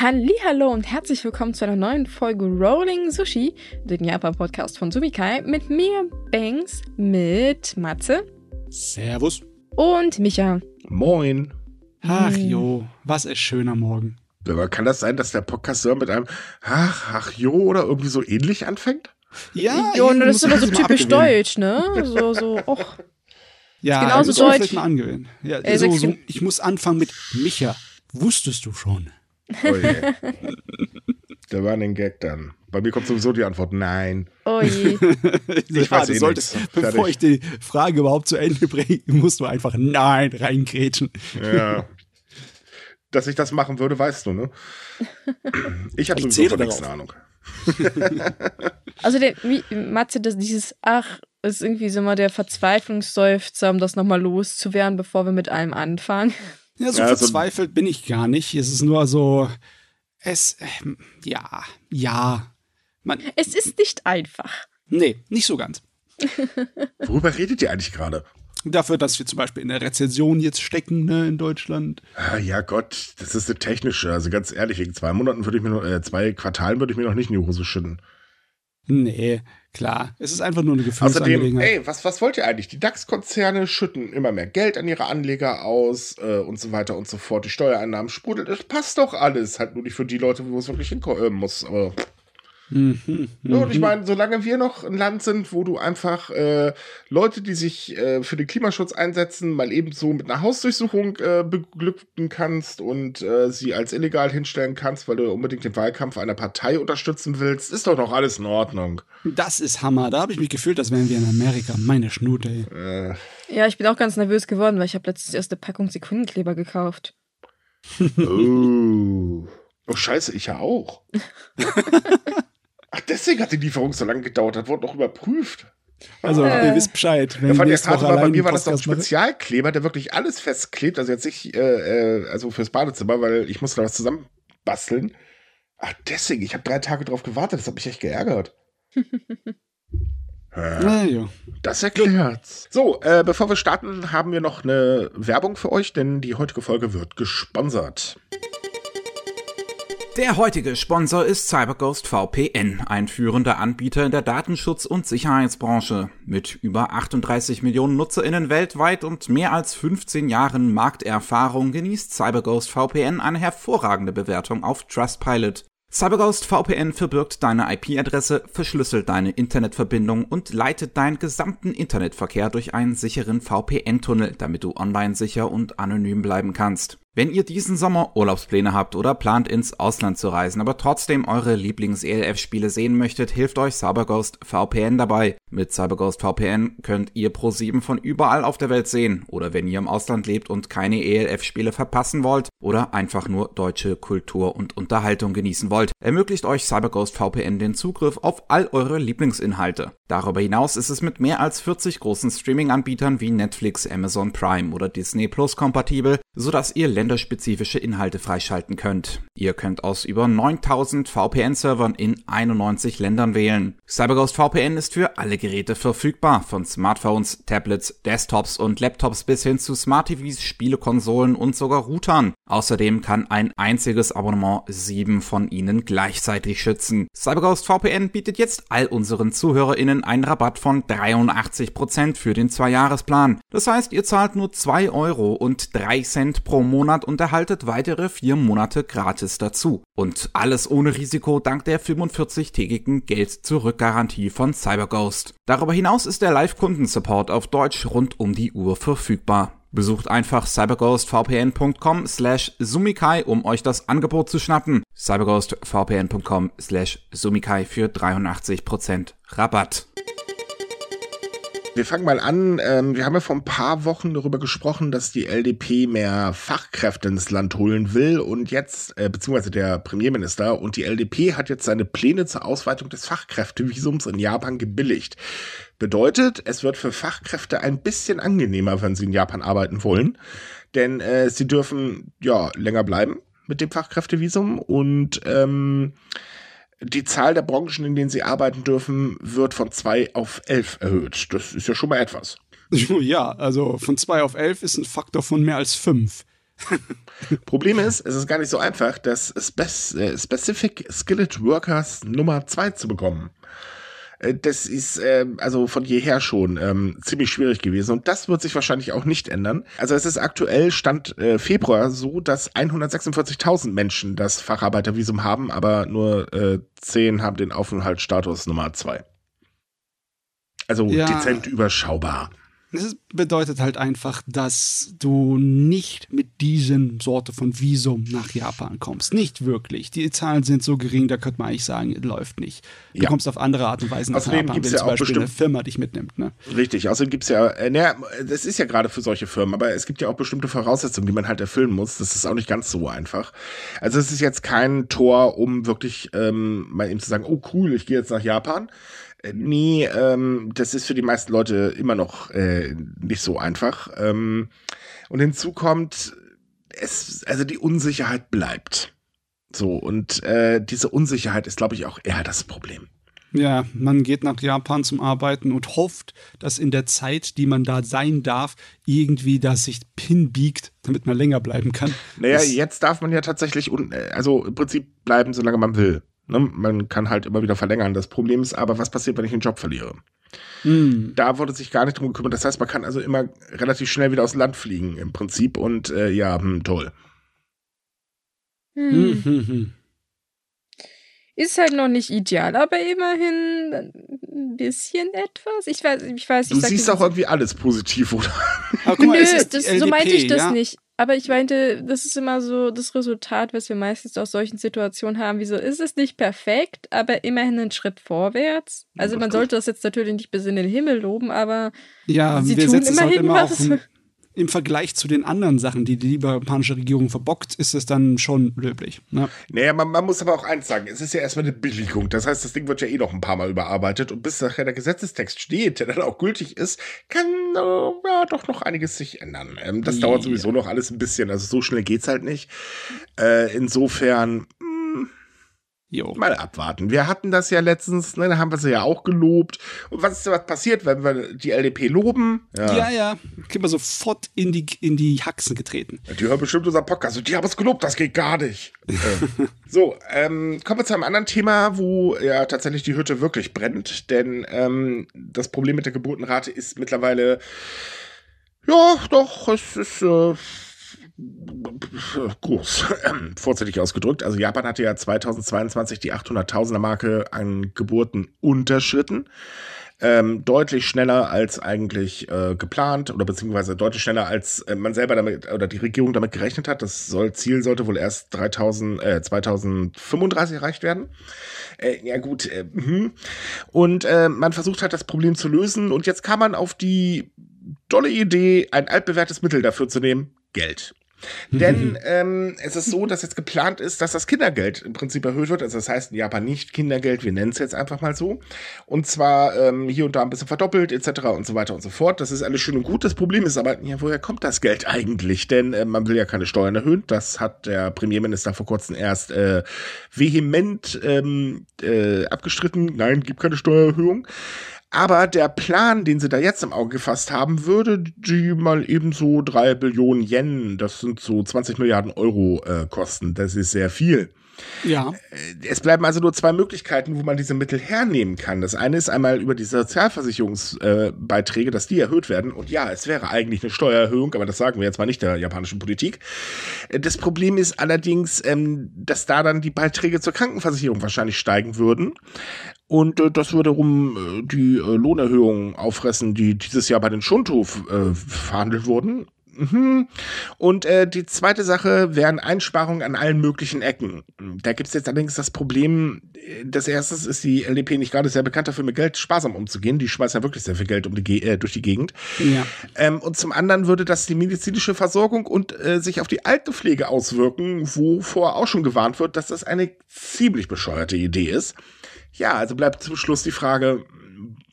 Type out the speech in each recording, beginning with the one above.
Hallo und herzlich willkommen zu einer neuen Folge Rolling Sushi, den Japan-Podcast von Sumikai, mit mir, Banks, mit Matze. Servus. Und Micha. Moin. Ach jo, was ist schöner Morgen. Aber kann das sein, dass der Podcast so mit einem Ach, ach jo oder irgendwie so ähnlich anfängt? Ja, jo, das ist immer so typisch deutsch, ne? So, so, och. Ja, genauso das deutsch. mal angewöhnen. Ja, äh, so, so, ich muss anfangen mit Micha. Wusstest du schon? Oh je. Der war ein Gag dann. Bei mir kommt sowieso die Antwort nein. Oh je. ich weiß, ja, eh solltest, bevor ich die Frage überhaupt zu Ende bringe, musst du einfach nein reingrätschen. Ja. Dass ich das machen würde, weißt du, ne? Ich habe sowieso nichts Ahnung. also der, wie, Matze, das, dieses Ach ist irgendwie so mal der Verzweiflungsseufzer, um das nochmal loszuwerden, bevor wir mit allem anfangen. Ja, so ja, verzweifelt so bin ich gar nicht. Es ist nur so, es, äh, ja, ja. Man, es ist nicht einfach. Nee, nicht so ganz. Worüber redet ihr eigentlich gerade? Dafür, dass wir zum Beispiel in der Rezension jetzt stecken, ne, in Deutschland. Ah, ja, Gott, das ist eine technische. Also ganz ehrlich, in zwei Monaten würde ich mir noch, äh, zwei Quartalen würde ich mir noch nicht in die Hose schütten. Nee, klar. Es ist einfach nur eine Gefühlsangelegenheit. Außerdem, ey, was, was wollt ihr eigentlich? Die DAX-Konzerne schütten immer mehr Geld an ihre Anleger aus äh, und so weiter und so fort. Die Steuereinnahmen sprudeln. Das passt doch alles. Halt nur nicht für die Leute, wo es wirklich hinkommen äh, muss. Aber Mhm, ja, und ich meine, solange wir noch ein Land sind, wo du einfach äh, Leute, die sich äh, für den Klimaschutz einsetzen, mal eben so mit einer Hausdurchsuchung äh, beglücken kannst und äh, sie als illegal hinstellen kannst, weil du unbedingt den Wahlkampf einer Partei unterstützen willst, ist doch noch alles in Ordnung. Das ist Hammer. Da habe ich mich gefühlt, als wären wir in Amerika. Meine Schnute. Ey. Äh. Ja, ich bin auch ganz nervös geworden, weil ich habe letztens erst eine Packung Sekundenkleber gekauft. oh. Oh, scheiße, ich ja auch. Ach, deswegen hat die Lieferung so lange gedauert. Das wurde noch überprüft. Also, äh. ihr wisst Bescheid. Wenn ja, jetzt gerade mal, bei mir war das doch ein Spezialkleber, der wirklich alles festklebt. Also jetzt nicht, äh, äh, also fürs Badezimmer, weil ich musste da was zusammenbasteln. Ach, deswegen, ich habe drei Tage drauf gewartet. Das hat mich echt geärgert. ja, ja. Das erklärt's. So, äh, bevor wir starten, haben wir noch eine Werbung für euch, denn die heutige Folge wird gesponsert. Der heutige Sponsor ist CyberGhost VPN, ein führender Anbieter in der Datenschutz- und Sicherheitsbranche. Mit über 38 Millionen NutzerInnen weltweit und mehr als 15 Jahren Markterfahrung genießt CyberGhost VPN eine hervorragende Bewertung auf Trustpilot. CyberGhost VPN verbirgt deine IP-Adresse, verschlüsselt deine Internetverbindung und leitet deinen gesamten Internetverkehr durch einen sicheren VPN-Tunnel, damit du online sicher und anonym bleiben kannst. Wenn ihr diesen Sommer Urlaubspläne habt oder plant ins Ausland zu reisen, aber trotzdem eure Lieblings-ELF-Spiele sehen möchtet, hilft euch CyberGhost VPN dabei. Mit CyberGhost VPN könnt ihr Pro7 von überall auf der Welt sehen oder wenn ihr im Ausland lebt und keine ELF-Spiele verpassen wollt oder einfach nur deutsche Kultur und Unterhaltung genießen wollt, ermöglicht euch CyberGhost VPN den Zugriff auf all eure Lieblingsinhalte. Darüber hinaus ist es mit mehr als 40 großen Streaming-Anbietern wie Netflix, Amazon Prime oder Disney Plus kompatibel, sodass ihr länderspezifische Inhalte freischalten könnt. Ihr könnt aus über 9000 VPN-Servern in 91 Ländern wählen. CyberGhost VPN ist für alle Geräte verfügbar, von Smartphones, Tablets, Desktops und Laptops bis hin zu Smart TVs, Spielekonsolen und sogar Routern. Außerdem kann ein einziges Abonnement sieben von ihnen gleichzeitig schützen. CyberGhost VPN bietet jetzt all unseren ZuhörerInnen einen Rabatt von 83% für den Zwei-Jahres-Plan. Das heißt, ihr zahlt nur 2 Euro und 3 Cent pro Monat und erhaltet weitere vier Monate gratis dazu. Und alles ohne Risiko dank der 45-tägigen Geld-Zurück-Garantie von CyberGhost. Darüber hinaus ist der Live-Kundensupport auf Deutsch rund um die Uhr verfügbar. Besucht einfach cyberghostvpn.com slash sumikai, um euch das Angebot zu schnappen. cyberghostvpn.com slash sumikai für 83% Rabatt. Wir fangen mal an. Ähm, wir haben ja vor ein paar Wochen darüber gesprochen, dass die LDP mehr Fachkräfte ins Land holen will und jetzt, äh, beziehungsweise der Premierminister und die LDP hat jetzt seine Pläne zur Ausweitung des Fachkräftevisums in Japan gebilligt. Bedeutet, es wird für Fachkräfte ein bisschen angenehmer, wenn sie in Japan arbeiten wollen, denn äh, sie dürfen ja länger bleiben mit dem Fachkräftevisum und ähm, die Zahl der Branchen, in denen sie arbeiten dürfen, wird von zwei auf elf erhöht. Das ist ja schon mal etwas. Ja, also von zwei auf elf ist ein Faktor von mehr als fünf. Problem ist, es ist gar nicht so einfach, das Spe äh, Specific Skillet Workers Nummer 2 zu bekommen. Äh, das ist äh, also von jeher schon ähm, ziemlich schwierig gewesen und das wird sich wahrscheinlich auch nicht ändern. Also es ist aktuell Stand äh, Februar so, dass 146.000 Menschen das Facharbeitervisum haben, aber nur äh, 10 haben den Aufenthaltsstatus Nummer 2. Also ja. dezent überschaubar. Das bedeutet halt einfach, dass du nicht mit diesen Sorte von Visum nach Japan kommst. Nicht wirklich. Die Zahlen sind so gering, da könnte man eigentlich sagen, läuft nicht. Du ja. kommst auf andere Art und Weise nach Außerdem Japan, gibt's wenn ja zum Beispiel eine Firma dich mitnimmt. Ne? Richtig. Außerdem gibt es ja, äh, naja, das ist ja gerade für solche Firmen, aber es gibt ja auch bestimmte Voraussetzungen, die man halt erfüllen muss. Das ist auch nicht ganz so einfach. Also es ist jetzt kein Tor, um wirklich ähm, mal eben zu sagen, oh cool, ich gehe jetzt nach Japan nee, ähm, das ist für die meisten Leute immer noch äh, nicht so einfach. Ähm, und hinzu kommt, es, also die Unsicherheit bleibt. So, und äh, diese Unsicherheit ist, glaube ich, auch eher das Problem. Ja, man geht nach Japan zum Arbeiten und hofft, dass in der Zeit, die man da sein darf, irgendwie das sich hinbiegt, damit man länger bleiben kann. Naja, das jetzt darf man ja tatsächlich, äh, also im Prinzip bleiben, solange man will. Ne? Man kann halt immer wieder verlängern. Das Problem ist aber, was passiert, wenn ich einen Job verliere? Mm. Da wurde sich gar nicht drum gekümmert. Das heißt, man kann also immer relativ schnell wieder aus dem Land fliegen im Prinzip. Und äh, ja, hm, toll. Hm. Hm, ist halt noch nicht ideal, aber immerhin ein bisschen etwas. Ich weiß, ich weiß. Ich du siehst auch irgendwie alles positiv, oder? Aber, mal, Nö, das, so meinte ich das ja? nicht. Aber ich meinte, das ist immer so das Resultat, was wir meistens aus solchen Situationen haben. Wieso ist es nicht perfekt, aber immerhin ein Schritt vorwärts? Also man sollte das jetzt natürlich nicht bis in den Himmel loben, aber ja, sie tun immerhin halt immer was im Vergleich zu den anderen Sachen, die die japanische Regierung verbockt, ist es dann schon löblich. Ne? Naja, man, man, muss aber auch eins sagen, es ist ja erstmal eine Billigung. Das heißt, das Ding wird ja eh noch ein paar Mal überarbeitet und bis nachher der Gesetzestext steht, der dann auch gültig ist, kann äh, ja doch noch einiges sich ändern. Ähm, das ja. dauert sowieso noch alles ein bisschen, also so schnell geht's halt nicht. Äh, insofern, Jo. Mal abwarten. Wir hatten das ja letztens, ne, da haben wir sie ja auch gelobt. Und was ist was passiert, wenn wir die LDP loben? Ja, ja, ja. Kriegen wir sofort in die, in die Haxen getreten. Die hören bestimmt unser Podcast. Und die haben es gelobt, das geht gar nicht. äh. So, ähm, kommen wir zu einem anderen Thema, wo ja tatsächlich die Hütte wirklich brennt. Denn ähm, das Problem mit der Geburtenrate ist mittlerweile, ja, doch, es ist. Äh, groß, vorzeitig ausgedrückt. Also Japan hatte ja 2022 die 800.000er Marke an Geburten unterschritten. Ähm, deutlich schneller als eigentlich äh, geplant oder beziehungsweise deutlich schneller als äh, man selber damit oder die Regierung damit gerechnet hat. Das soll, Ziel sollte wohl erst 3000, äh, 2035 erreicht werden. Äh, ja gut, äh, mh. und äh, man versucht hat das Problem zu lösen und jetzt kam man auf die tolle Idee, ein altbewährtes Mittel dafür zu nehmen, Geld. Denn ähm, es ist so, dass jetzt geplant ist, dass das Kindergeld im Prinzip erhöht wird. Also das heißt in Japan nicht Kindergeld, wir nennen es jetzt einfach mal so. Und zwar ähm, hier und da ein bisschen verdoppelt etc. und so weiter und so fort. Das ist alles schön und gut. Das Problem ist aber, ja, woher kommt das Geld eigentlich? Denn äh, man will ja keine Steuern erhöhen. Das hat der Premierminister vor kurzem erst äh, vehement ähm, äh, abgestritten. Nein, gibt keine Steuererhöhung. Aber der Plan, den sie da jetzt im Auge gefasst haben, würde die mal eben so drei Billionen Yen, das sind so 20 Milliarden Euro äh, kosten. Das ist sehr viel. Ja. Äh, es bleiben also nur zwei Möglichkeiten, wo man diese Mittel hernehmen kann. Das eine ist einmal über die Sozialversicherungsbeiträge, dass die erhöht werden. Und ja, es wäre eigentlich eine Steuererhöhung, aber das sagen wir jetzt mal nicht der japanischen Politik. Äh, das Problem ist allerdings, ähm, dass da dann die Beiträge zur Krankenversicherung wahrscheinlich steigen würden. Und äh, das würde um äh, die äh, Lohnerhöhungen auffressen, die dieses Jahr bei den Schunto äh, verhandelt wurden. Mhm. Und äh, die zweite Sache wären Einsparungen an allen möglichen Ecken. Da gibt es jetzt allerdings das Problem, äh, das erste ist die LDP nicht gerade sehr bekannt dafür, mit Geld sparsam umzugehen. Die schmeißen ja wirklich sehr viel Geld um die, äh, durch die Gegend. Ja. Ähm, und zum anderen würde das die medizinische Versorgung und äh, sich auf die Altenpflege auswirken, wovor auch schon gewarnt wird, dass das eine ziemlich bescheuerte Idee ist. Ja, also bleibt zum Schluss die Frage,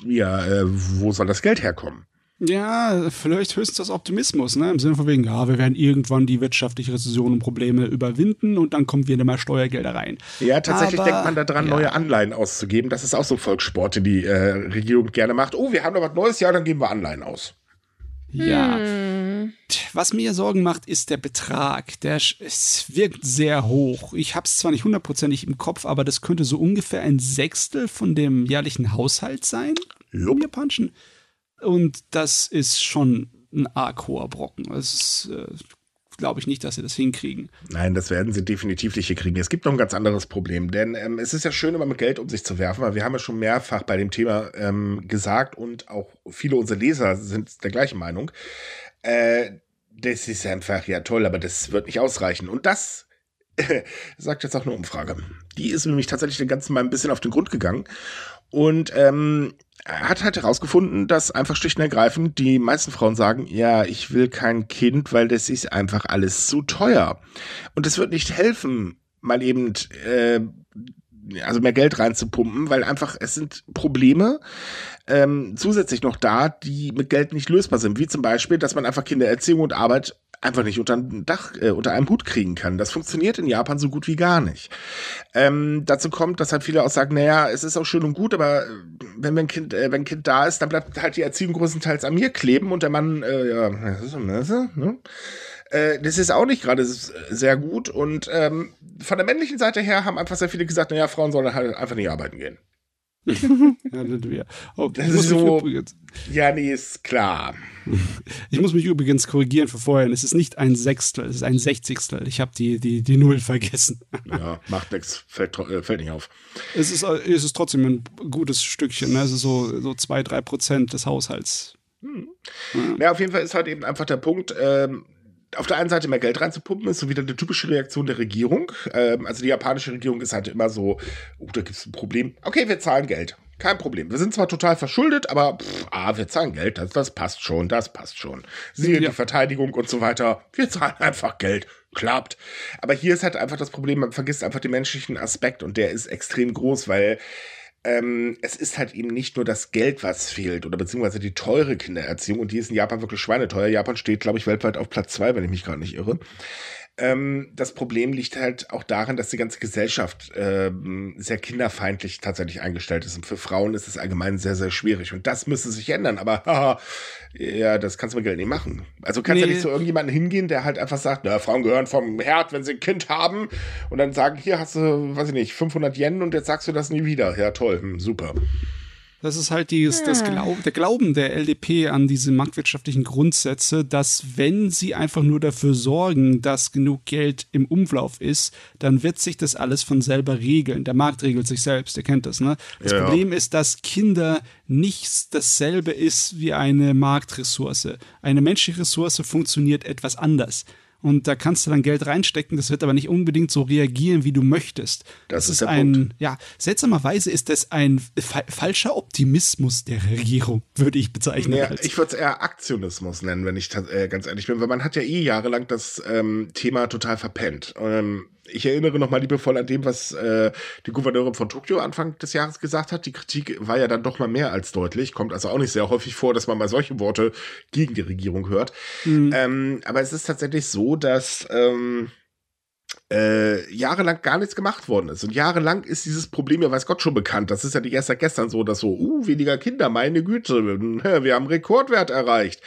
ja, äh, wo soll das Geld herkommen? Ja, vielleicht höchstens das Optimismus, ne? Im Sinne von wegen, ja, wir werden irgendwann die wirtschaftliche Rezession und Probleme überwinden und dann kommen wieder mal Steuergelder rein. Ja, tatsächlich Aber, denkt man daran, ja. neue Anleihen auszugeben. Das ist auch so ein Volkssport, den die äh, Regierung gerne macht. Oh, wir haben noch was Neues, ja, dann geben wir Anleihen aus. Ja. Hm. Was mir Sorgen macht, ist der Betrag. Der es wirkt sehr hoch. Ich habe es zwar nicht hundertprozentig im Kopf, aber das könnte so ungefähr ein Sechstel von dem jährlichen Haushalt sein. Im Japanischen. Und das ist schon ein arg hoher Brocken. Das ist, äh, glaube ich nicht, dass sie das hinkriegen. Nein, das werden sie definitiv nicht hinkriegen. Es gibt noch ein ganz anderes Problem, denn ähm, es ist ja schön, immer mit Geld um sich zu werfen, weil wir haben ja schon mehrfach bei dem Thema ähm, gesagt und auch viele unserer Leser sind der gleichen Meinung. Äh, das ist einfach ja toll, aber das wird nicht ausreichen. Und das sagt jetzt auch eine Umfrage. Die ist nämlich tatsächlich den ganzen Mal ein bisschen auf den Grund gegangen. Und ähm, hat halt herausgefunden, dass einfach schlicht und ergreifend die meisten Frauen sagen, ja, ich will kein Kind, weil das ist einfach alles zu teuer. Und es wird nicht helfen, mal eben äh, also mehr Geld reinzupumpen, weil einfach es sind Probleme ähm, zusätzlich noch da, die mit Geld nicht lösbar sind. Wie zum Beispiel, dass man einfach Kindererziehung und Arbeit einfach nicht unter ein Dach, äh, unter einem Hut kriegen kann. Das funktioniert in Japan so gut wie gar nicht. Ähm, dazu kommt, dass halt viele auch sagen, naja, es ist auch schön und gut, aber äh, wenn ein Kind, äh, wenn ein Kind da ist, dann bleibt halt die Erziehung größtenteils an mir kleben und der Mann, äh, ja, ne? Äh, das ist auch nicht gerade sehr gut. Und ähm, von der männlichen Seite her haben einfach sehr viele gesagt, naja, Frauen sollen halt einfach nicht arbeiten gehen. ja, wir. Oh, das ist so. Übrigens, ja, nee, ist klar. Ich muss mich übrigens korrigieren für vorhin. Es ist nicht ein Sechstel, es ist ein Sechzigstel. Ich habe die, die, die Null vergessen. Ja, macht nichts, fällt, äh, fällt nicht auf. Es ist, es ist trotzdem ein gutes Stückchen. Ne? Es ist so, so zwei, drei Prozent des Haushalts. Hm. Ja. ja. auf jeden Fall ist halt eben einfach der Punkt, ähm, auf der einen Seite mehr Geld reinzupumpen, ist so wieder eine typische Reaktion der Regierung. Ähm, also die japanische Regierung ist halt immer so, oh, da gibt es ein Problem. Okay, wir zahlen Geld. Kein Problem. Wir sind zwar total verschuldet, aber pff, ah, wir zahlen Geld. Das, das passt schon, das passt schon. Siehe ja. die Verteidigung und so weiter. Wir zahlen einfach Geld. Klappt. Aber hier ist halt einfach das Problem, man vergisst einfach den menschlichen Aspekt und der ist extrem groß, weil ähm, es ist halt eben nicht nur das Geld, was fehlt, oder beziehungsweise die teure Kindererziehung, und die ist in Japan wirklich schweineteuer. Japan steht, glaube ich, weltweit auf Platz zwei, wenn ich mich gerade nicht irre. Ähm, das Problem liegt halt auch darin, dass die ganze Gesellschaft ähm, sehr kinderfeindlich tatsächlich eingestellt ist. Und für Frauen ist es allgemein sehr, sehr schwierig. Und das müsste sich ändern. Aber haha, ja, das kannst du mit Geld nicht machen. Also kannst nee. ja nicht zu irgendjemandem hingehen, der halt einfach sagt, na, Frauen gehören vom Herd, wenn sie ein Kind haben. Und dann sagen, hier hast du, weiß ich nicht, 500 Yen und jetzt sagst du das nie wieder. Ja, toll, hm, super. Das ist halt dieses, ja. das Glaub, der Glauben der LDP an diese marktwirtschaftlichen Grundsätze, dass wenn sie einfach nur dafür sorgen, dass genug Geld im Umlauf ist, dann wird sich das alles von selber regeln. Der Markt regelt sich selbst, ihr kennt das, ne? Das ja. Problem ist, dass Kinder nichts dasselbe ist wie eine Marktressource. Eine menschliche Ressource funktioniert etwas anders und da kannst du dann Geld reinstecken, das wird aber nicht unbedingt so reagieren, wie du möchtest. Das, das ist, ist ein, Punkt. ja, seltsamerweise ist das ein fa falscher Optimismus der Regierung, würde ich bezeichnen. Ja, ich würde es eher Aktionismus nennen, wenn ich äh, ganz ehrlich bin, weil man hat ja eh jahrelang das ähm, Thema total verpennt. Ähm, ich erinnere nochmal liebevoll an dem, was äh, die Gouverneurin von Tokio Anfang des Jahres gesagt hat. Die Kritik war ja dann doch mal mehr als deutlich. Kommt also auch nicht sehr häufig vor, dass man mal solche Worte gegen die Regierung hört. Mhm. Ähm, aber es ist tatsächlich so, dass ähm, äh, jahrelang gar nichts gemacht worden ist. Und jahrelang ist dieses Problem ja weiß Gott schon bekannt. Das ist ja nicht erst seit gestern so, dass so, uh, weniger Kinder, meine Güte, wir haben Rekordwert erreicht.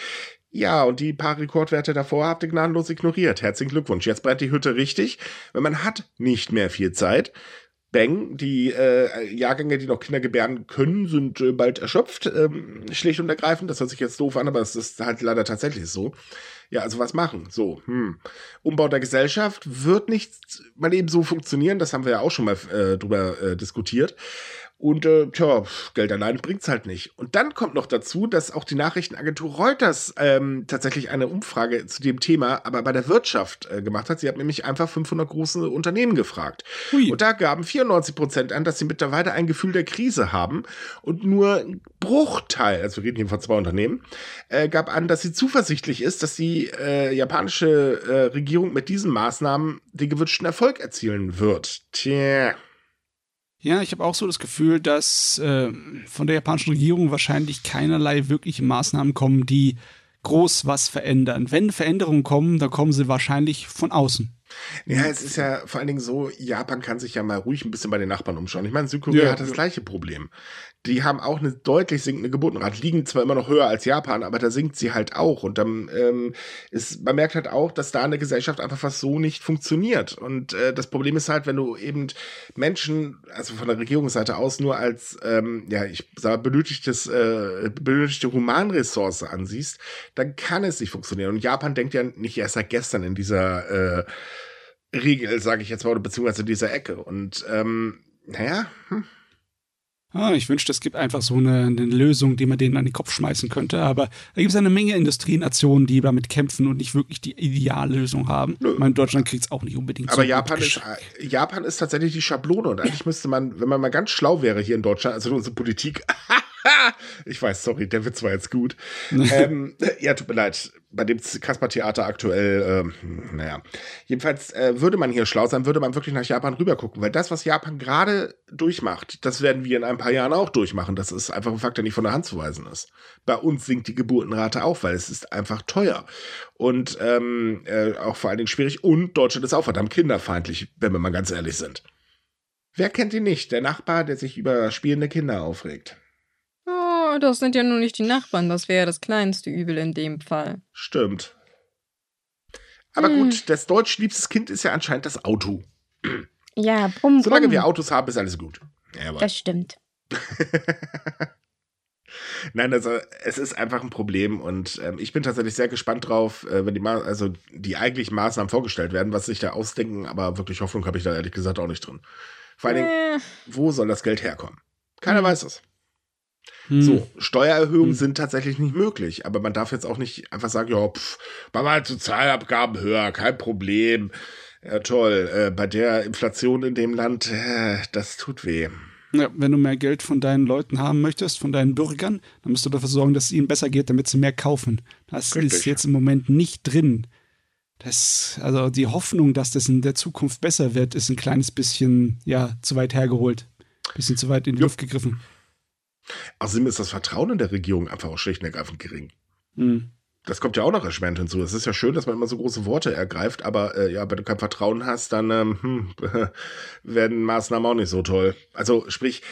Ja, und die paar Rekordwerte davor habt ihr gnadenlos ignoriert. Herzlichen Glückwunsch. Jetzt brennt die Hütte richtig, weil man hat nicht mehr viel Zeit. Bang, die äh, Jahrgänge, die noch Kinder gebären können, sind äh, bald erschöpft, ähm, schlicht und ergreifend. Das hört sich jetzt doof an, aber es ist halt leider tatsächlich so. Ja, also was machen? So, hm. Umbau der Gesellschaft wird nicht mal eben so funktionieren. Das haben wir ja auch schon mal äh, drüber äh, diskutiert. Und äh, tja, Geld allein bringt's halt nicht. Und dann kommt noch dazu, dass auch die Nachrichtenagentur Reuters ähm, tatsächlich eine Umfrage zu dem Thema, aber bei der Wirtschaft äh, gemacht hat. Sie hat nämlich einfach 500 große Unternehmen gefragt. Hui. Und da gaben 94 Prozent an, dass sie mittlerweile ein Gefühl der Krise haben. Und nur ein Bruchteil, also wir reden hier von zwei Unternehmen, äh, gab an, dass sie zuversichtlich ist, dass die äh, japanische äh, Regierung mit diesen Maßnahmen den gewünschten Erfolg erzielen wird. Tja. Ja, ich habe auch so das Gefühl, dass äh, von der japanischen Regierung wahrscheinlich keinerlei wirkliche Maßnahmen kommen, die groß was verändern. Wenn Veränderungen kommen, dann kommen sie wahrscheinlich von außen. Ja, es ist ja vor allen Dingen so, Japan kann sich ja mal ruhig ein bisschen bei den Nachbarn umschauen. Ich meine, Südkorea ja, hat das ja. gleiche Problem. Die haben auch eine deutlich sinkende Geburtenrate, liegen zwar immer noch höher als Japan, aber da sinkt sie halt auch. Und dann ähm, ist, man merkt halt auch, dass da eine Gesellschaft einfach fast so nicht funktioniert. Und äh, das Problem ist halt, wenn du eben Menschen, also von der Regierungsseite aus, nur als, ähm, ja, ich sage, benötigtes, äh, benötigte Humanressource ansiehst, dann kann es nicht funktionieren. Und Japan denkt ja nicht erst seit gestern in dieser äh, Regel, sage ich jetzt mal, oder beziehungsweise dieser Ecke. Und ähm, naja, hm. Ah, ich wünschte, es gibt einfach so eine, eine, Lösung, die man denen an den Kopf schmeißen könnte. Aber da gibt es eine Menge Industrienationen, die damit kämpfen und nicht wirklich die Ideallösung haben. Nö. Ich meine, Deutschland kriegt es auch nicht unbedingt Aber so Japan, ist, Japan ist tatsächlich die Schablone. Und eigentlich müsste man, wenn man mal ganz schlau wäre hier in Deutschland, also unsere Politik, ich weiß, sorry, der Witz war jetzt gut. ähm, ja, tut mir leid. Bei dem Kasper-Theater aktuell, ähm, naja. Jedenfalls äh, würde man hier schlau sein, würde man wirklich nach Japan rübergucken, weil das, was Japan gerade durchmacht, das werden wir in ein paar Jahren auch durchmachen. Das ist einfach ein Fakt, der nicht von der Hand zu weisen ist. Bei uns sinkt die Geburtenrate auch, weil es ist einfach teuer. Und ähm, äh, auch vor allen Dingen schwierig. Und Deutschland ist auch verdammt kinderfeindlich, wenn wir mal ganz ehrlich sind. Wer kennt ihn nicht? Der Nachbar, der sich über spielende Kinder aufregt. Das sind ja nur nicht die Nachbarn, das wäre das kleinste Übel in dem Fall. Stimmt. Aber hm. gut, das deutsch liebstes Kind ist ja anscheinend das Auto. Ja, brumm, Solange brumm. wir Autos haben, ist alles gut. Ja, das stimmt. Nein, also es ist einfach ein Problem und ähm, ich bin tatsächlich sehr gespannt drauf, äh, wenn die Ma also die eigentlichen Maßnahmen vorgestellt werden, was sich da ausdenken, aber wirklich Hoffnung habe ich da ehrlich gesagt auch nicht drin. Vor allen Dingen, äh. wo soll das Geld herkommen? Keiner hm. weiß es. Hm. So, Steuererhöhungen hm. sind tatsächlich nicht möglich, aber man darf jetzt auch nicht einfach sagen, ja, pff, machen wir halt Sozialabgaben höher, kein Problem. Ja, toll. Äh, bei der Inflation in dem Land, äh, das tut weh. Ja, wenn du mehr Geld von deinen Leuten haben möchtest, von deinen Bürgern, dann musst du dafür sorgen, dass es ihnen besser geht, damit sie mehr kaufen. Das Richtig. ist jetzt im Moment nicht drin. Das, also die Hoffnung, dass das in der Zukunft besser wird, ist ein kleines bisschen, ja, zu weit hergeholt. Bisschen zu weit in die Luft gegriffen. Außerdem ist das Vertrauen in der Regierung einfach auch schlicht und ergreifend gering. Mhm. Das kommt ja auch noch erschwerend hinzu. Es ist ja schön, dass man immer so große Worte ergreift, aber äh, ja, wenn du kein Vertrauen hast, dann ähm, hm, werden Maßnahmen auch nicht so toll. Also sprich,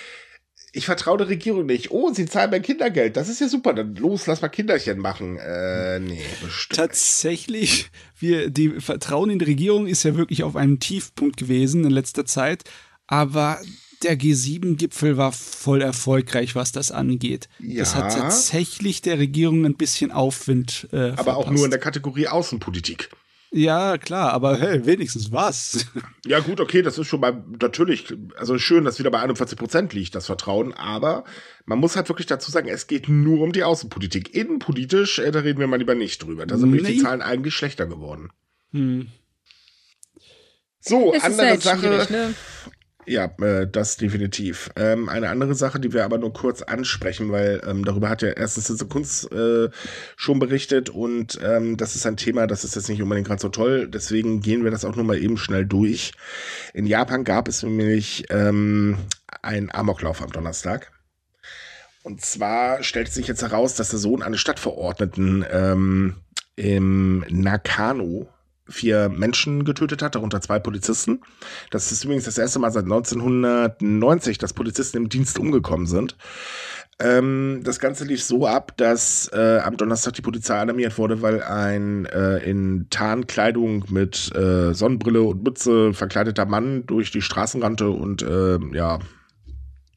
ich vertraue der Regierung nicht. Oh, sie zahlen mein Kindergeld. Das ist ja super. Dann los, lass mal Kinderchen machen. Äh, nee, bestimmt. Tatsächlich, wir, die Vertrauen in die Regierung ist ja wirklich auf einem Tiefpunkt gewesen in letzter Zeit. Aber der G7-Gipfel war voll erfolgreich, was das angeht. Ja. Das hat tatsächlich der Regierung ein bisschen Aufwind. Äh, aber verpasst. auch nur in der Kategorie Außenpolitik. Ja, klar, aber hey, wenigstens was. Ja, gut, okay, das ist schon mal natürlich, also schön, dass wieder bei 41 Prozent liegt, das Vertrauen, aber man muss halt wirklich dazu sagen, es geht nur um die Außenpolitik. Innenpolitisch, äh, da reden wir mal lieber nicht drüber. Da sind nee. die Zahlen eigentlich schlechter geworden. Hm. So, es andere halt Sache. Ne? Ja, äh, das definitiv. Ähm, eine andere Sache, die wir aber nur kurz ansprechen, weil ähm, darüber hat ja erstens diese Kunst äh, schon berichtet und ähm, das ist ein Thema, das ist jetzt nicht unbedingt gerade so toll, deswegen gehen wir das auch nur mal eben schnell durch. In Japan gab es nämlich ähm, einen Amoklauf am Donnerstag. Und zwar stellt sich jetzt heraus, dass der Sohn eines Stadtverordneten ähm, im Nakano vier Menschen getötet hat, darunter zwei Polizisten. Das ist übrigens das erste Mal seit 1990, dass Polizisten im Dienst umgekommen sind. Ähm, das Ganze lief so ab, dass äh, am Donnerstag die Polizei alarmiert wurde, weil ein äh, in Tarnkleidung mit äh, Sonnenbrille und Mütze verkleideter Mann durch die Straßen rannte und äh, ja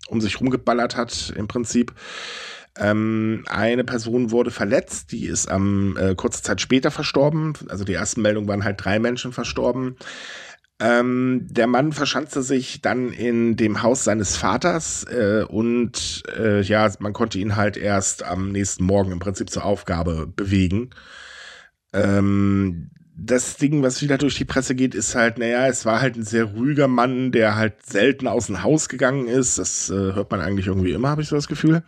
um sich rumgeballert hat im Prinzip. Ähm, eine Person wurde verletzt, die ist am äh, kurze Zeit später verstorben. Also die ersten Meldungen waren halt drei Menschen verstorben. Ähm, der Mann verschanzte sich dann in dem Haus seines Vaters äh, und äh, ja, man konnte ihn halt erst am nächsten Morgen im Prinzip zur Aufgabe bewegen. Ähm, das Ding, was wieder durch die Presse geht, ist halt, naja, es war halt ein sehr ruhiger Mann, der halt selten aus dem Haus gegangen ist. Das äh, hört man eigentlich irgendwie immer, habe ich so das Gefühl.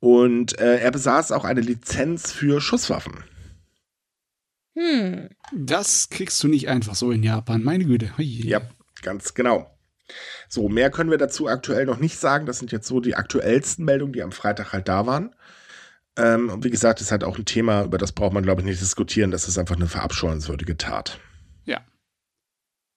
Und äh, er besaß auch eine Lizenz für Schusswaffen. Hm. Das kriegst du nicht einfach so in Japan, meine Güte. Ja, ganz genau. So, mehr können wir dazu aktuell noch nicht sagen. Das sind jetzt so die aktuellsten Meldungen, die am Freitag halt da waren. Ähm, und wie gesagt, ist halt auch ein Thema, über das braucht man, glaube ich, nicht diskutieren. Das ist einfach eine verabscheuenswürdige Tat. Ja.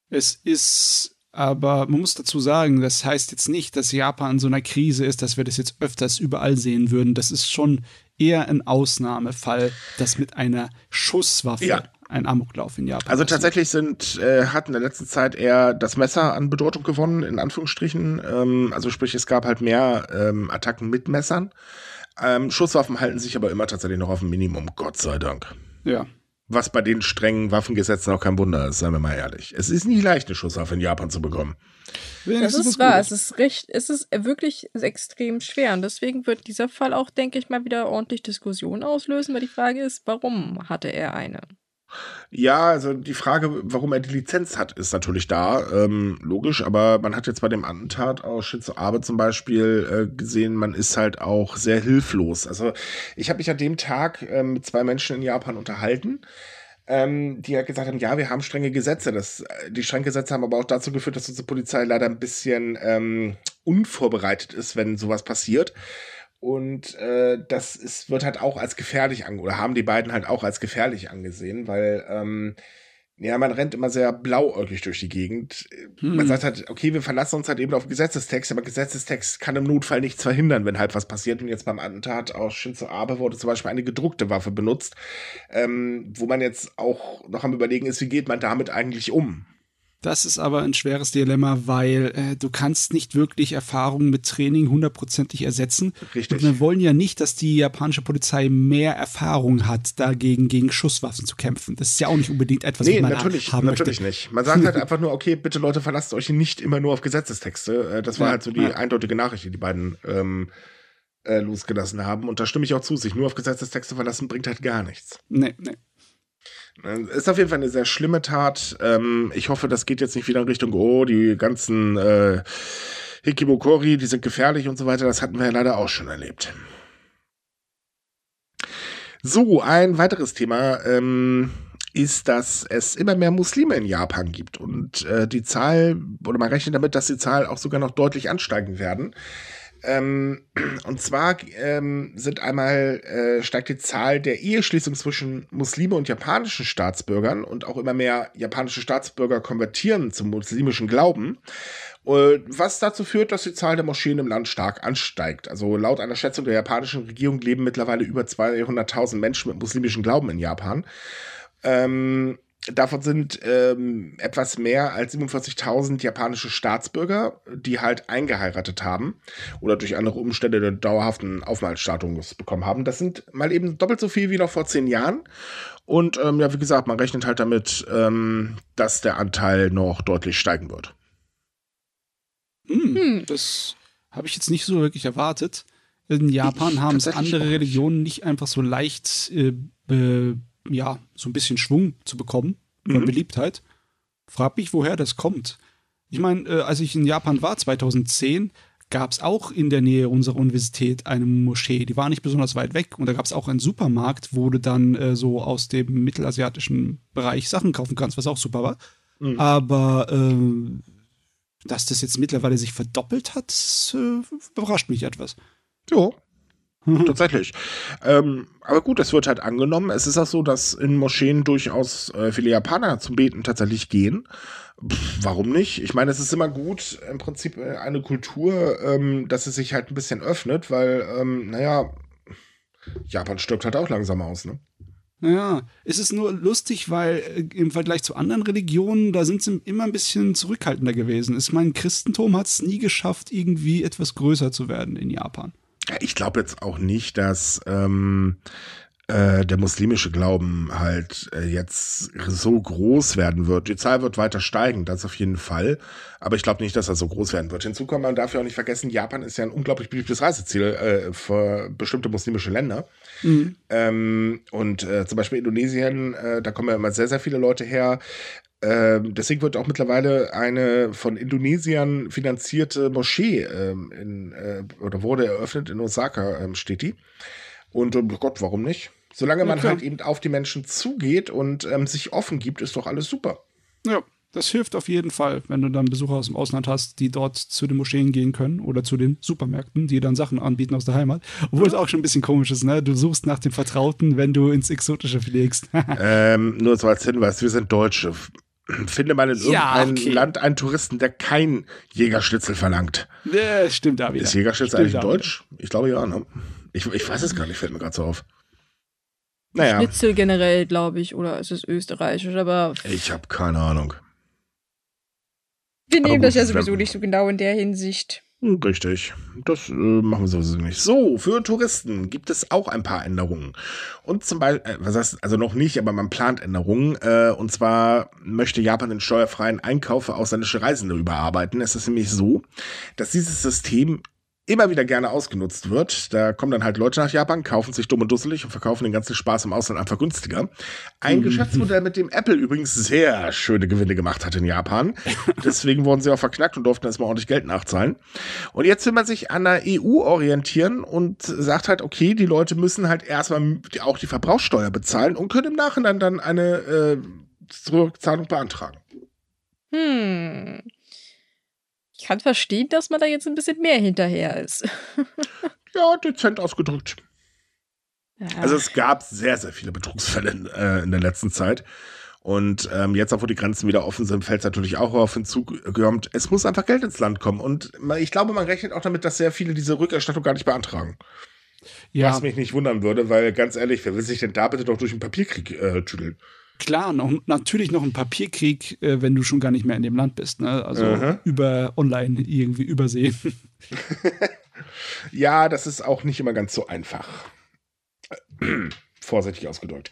Es ist aber man muss dazu sagen, das heißt jetzt nicht, dass Japan in so einer Krise ist, dass wir das jetzt öfters überall sehen würden. Das ist schon eher ein Ausnahmefall, dass mit einer Schusswaffe ja. ein Amoklauf in Japan. Also tatsächlich sind, äh, hat in der letzten Zeit eher das Messer an Bedeutung gewonnen, in Anführungsstrichen. Ähm, also sprich, es gab halt mehr ähm, Attacken mit Messern. Ähm, Schusswaffen halten sich aber immer tatsächlich noch auf dem Minimum, Gott sei Dank. Ja, was bei den strengen Waffengesetzen auch kein Wunder ist, seien wir mal ehrlich. Es ist nicht leicht, eine Schusswaffe in Japan zu bekommen. Das, das ist wahr. Es ist recht, es ist wirklich extrem schwer. Und deswegen wird dieser Fall auch, denke ich mal, wieder ordentlich Diskussion auslösen, weil die Frage ist, warum hatte er eine? Ja, also die Frage, warum er die Lizenz hat, ist natürlich da, ähm, logisch, aber man hat jetzt bei dem Attentat aus Shinzo Abe zum Beispiel äh, gesehen, man ist halt auch sehr hilflos. Also ich habe mich an dem Tag äh, mit zwei Menschen in Japan unterhalten, ähm, die halt gesagt haben, ja, wir haben strenge Gesetze. Das, äh, die strengen Gesetze haben aber auch dazu geführt, dass unsere Polizei leider ein bisschen ähm, unvorbereitet ist, wenn sowas passiert. Und äh, das ist, wird halt auch als gefährlich angesehen, oder haben die beiden halt auch als gefährlich angesehen, weil ähm, ja, man rennt immer sehr blauäugig durch die Gegend. Hm. Man sagt halt, okay, wir verlassen uns halt eben auf Gesetzestext, aber Gesetzestext kann im Notfall nichts verhindern, wenn halt was passiert. Und jetzt beim Attentat aus Shinzo Abe wurde zum Beispiel eine gedruckte Waffe benutzt, ähm, wo man jetzt auch noch am überlegen ist, wie geht man damit eigentlich um? Das ist aber ein schweres Dilemma, weil äh, du kannst nicht wirklich Erfahrungen mit Training hundertprozentig ersetzen. Richtig. Und wir wollen ja nicht, dass die japanische Polizei mehr Erfahrung hat, dagegen gegen Schusswaffen zu kämpfen. Das ist ja auch nicht unbedingt etwas, nee, was man natürlich, haben natürlich möchte. nicht. Man sagt halt einfach nur, okay, bitte Leute, verlasst euch nicht immer nur auf Gesetzestexte. Äh, das war ja, halt so die ja. eindeutige Nachricht, die die beiden ähm, äh, losgelassen haben. Und da stimme ich auch zu. Sich nur auf Gesetzestexte verlassen bringt halt gar nichts. Nee, nee. Äh, ist auf jeden Fall eine sehr schlimme Tat. Ähm, ich hoffe, das geht jetzt nicht wieder in Richtung, oh, die ganzen äh, Hikibokori, die sind gefährlich und so weiter. Das hatten wir ja leider auch schon erlebt. So, ein weiteres Thema ähm, ist, dass es immer mehr Muslime in Japan gibt und äh, die Zahl, oder man rechnet damit, dass die Zahl auch sogar noch deutlich ansteigen werden. Ähm, und zwar ähm, sind einmal äh, steigt die Zahl der Eheschließungen zwischen Muslime und japanischen Staatsbürgern und auch immer mehr japanische Staatsbürger konvertieren zum muslimischen Glauben. Was dazu führt, dass die Zahl der Moscheen im Land stark ansteigt. Also laut einer Schätzung der japanischen Regierung leben mittlerweile über 200.000 Menschen mit muslimischem Glauben in Japan. Ähm, Davon sind ähm, etwas mehr als 47.000 japanische Staatsbürger, die halt eingeheiratet haben oder durch andere Umstände den dauerhaften Aufenthaltsstatus bekommen haben. Das sind mal eben doppelt so viel wie noch vor zehn Jahren. Und ähm, ja, wie gesagt, man rechnet halt damit, ähm, dass der Anteil noch deutlich steigen wird. Hm, hm. Das habe ich jetzt nicht so wirklich erwartet. In Japan haben es andere Religionen nicht einfach so leicht äh, ja, so ein bisschen Schwung zu bekommen von mhm. Beliebtheit. Frag mich, woher das kommt. Ich meine, äh, als ich in Japan war, 2010, gab es auch in der Nähe unserer Universität eine Moschee. Die war nicht besonders weit weg und da gab es auch einen Supermarkt, wo du dann äh, so aus dem mittelasiatischen Bereich Sachen kaufen kannst, was auch super war. Mhm. Aber äh, dass das jetzt mittlerweile sich verdoppelt hat, äh, überrascht mich etwas. Ja, Mhm. Tatsächlich. Ähm, aber gut, es wird halt angenommen. Es ist auch so, dass in Moscheen durchaus äh, viele Japaner zum Beten tatsächlich gehen. Pff, warum nicht? Ich meine, es ist immer gut, im Prinzip äh, eine Kultur, ähm, dass es sich halt ein bisschen öffnet, weil, ähm, naja, Japan stirbt halt auch langsam aus, ne? Naja, es ist nur lustig, weil äh, im Vergleich zu anderen Religionen, da sind sie immer ein bisschen zurückhaltender gewesen. Ich meine, Christentum hat es nie geschafft, irgendwie etwas größer zu werden in Japan. Ich glaube jetzt auch nicht, dass ähm, äh, der muslimische Glauben halt äh, jetzt so groß werden wird. Die Zahl wird weiter steigen, das auf jeden Fall. Aber ich glaube nicht, dass er so groß werden wird. Hinzu kommt, man darf ja auch nicht vergessen, Japan ist ja ein unglaublich beliebtes Reiseziel äh, für bestimmte muslimische Länder. Mhm. Ähm, und äh, zum Beispiel Indonesien, äh, da kommen ja immer sehr, sehr viele Leute her. Ähm, deswegen wird auch mittlerweile eine von Indonesiern finanzierte Moschee ähm, in, äh, oder wurde eröffnet in Osaka, ähm, steht die. Und oh Gott, warum nicht? Solange man ja, halt eben auf die Menschen zugeht und ähm, sich offen gibt, ist doch alles super. Ja, das hilft auf jeden Fall, wenn du dann Besucher aus dem Ausland hast, die dort zu den Moscheen gehen können oder zu den Supermärkten, die dann Sachen anbieten aus der Heimat. Obwohl es auch schon ein bisschen komisch ist, ne? Du suchst nach dem Vertrauten, wenn du ins Exotische fliegst. ähm, nur so als Hinweis, wir sind Deutsche Finde mal in irgendeinem ja, okay. Land einen Touristen, der kein Jägerschnitzel verlangt. Ja, stimmt da wieder. Ist Jägerschnitzel stimmt eigentlich Deutsch? Wieder. Ich glaube ja, ne? Ich, ich weiß es gar nicht, fällt mir gerade so auf. Naja. Schnitzel generell, glaube ich, oder ist es österreichisch, aber. Ich habe keine Ahnung. Wir nehmen das ja sowieso nicht so genau in der Hinsicht. Richtig. Das äh, machen wir sowieso nicht. So, für Touristen gibt es auch ein paar Änderungen. Und zum Beispiel, äh, was heißt, also noch nicht, aber man plant Änderungen. Äh, und zwar möchte Japan den steuerfreien Einkauf für ausländische Reisende überarbeiten. Es ist nämlich so, dass dieses System immer wieder gerne ausgenutzt wird. Da kommen dann halt Leute nach Japan, kaufen sich dumm und dusselig und verkaufen den ganzen Spaß im Ausland einfach günstiger. Ein mhm. Geschäftsmodell, mit dem Apple übrigens sehr schöne Gewinne gemacht hat in Japan. Deswegen wurden sie auch verknackt und durften erstmal ordentlich Geld nachzahlen. Und jetzt will man sich an der EU orientieren und sagt halt, okay, die Leute müssen halt erstmal auch die Verbrauchssteuer bezahlen und können im Nachhinein dann eine äh, Rückzahlung beantragen. Hm ich kann verstehen, dass man da jetzt ein bisschen mehr hinterher ist. ja, dezent ausgedrückt. Ja. Also es gab sehr, sehr viele Betrugsfälle in, äh, in der letzten Zeit. Und ähm, jetzt, auch wo die Grenzen wieder offen sind, fällt es natürlich auch auf hinzugekommen. Es muss einfach Geld ins Land kommen. Und ich glaube, man rechnet auch damit, dass sehr viele diese Rückerstattung gar nicht beantragen. Ja. Was mich nicht wundern würde, weil ganz ehrlich, wer will sich denn da bitte doch durch einen Papierkrieg äh, tüdeln? Klar, noch, natürlich noch ein Papierkrieg, äh, wenn du schon gar nicht mehr in dem Land bist. Ne? Also Aha. über online irgendwie übersehen. ja, das ist auch nicht immer ganz so einfach. Vorsichtig ausgedrückt.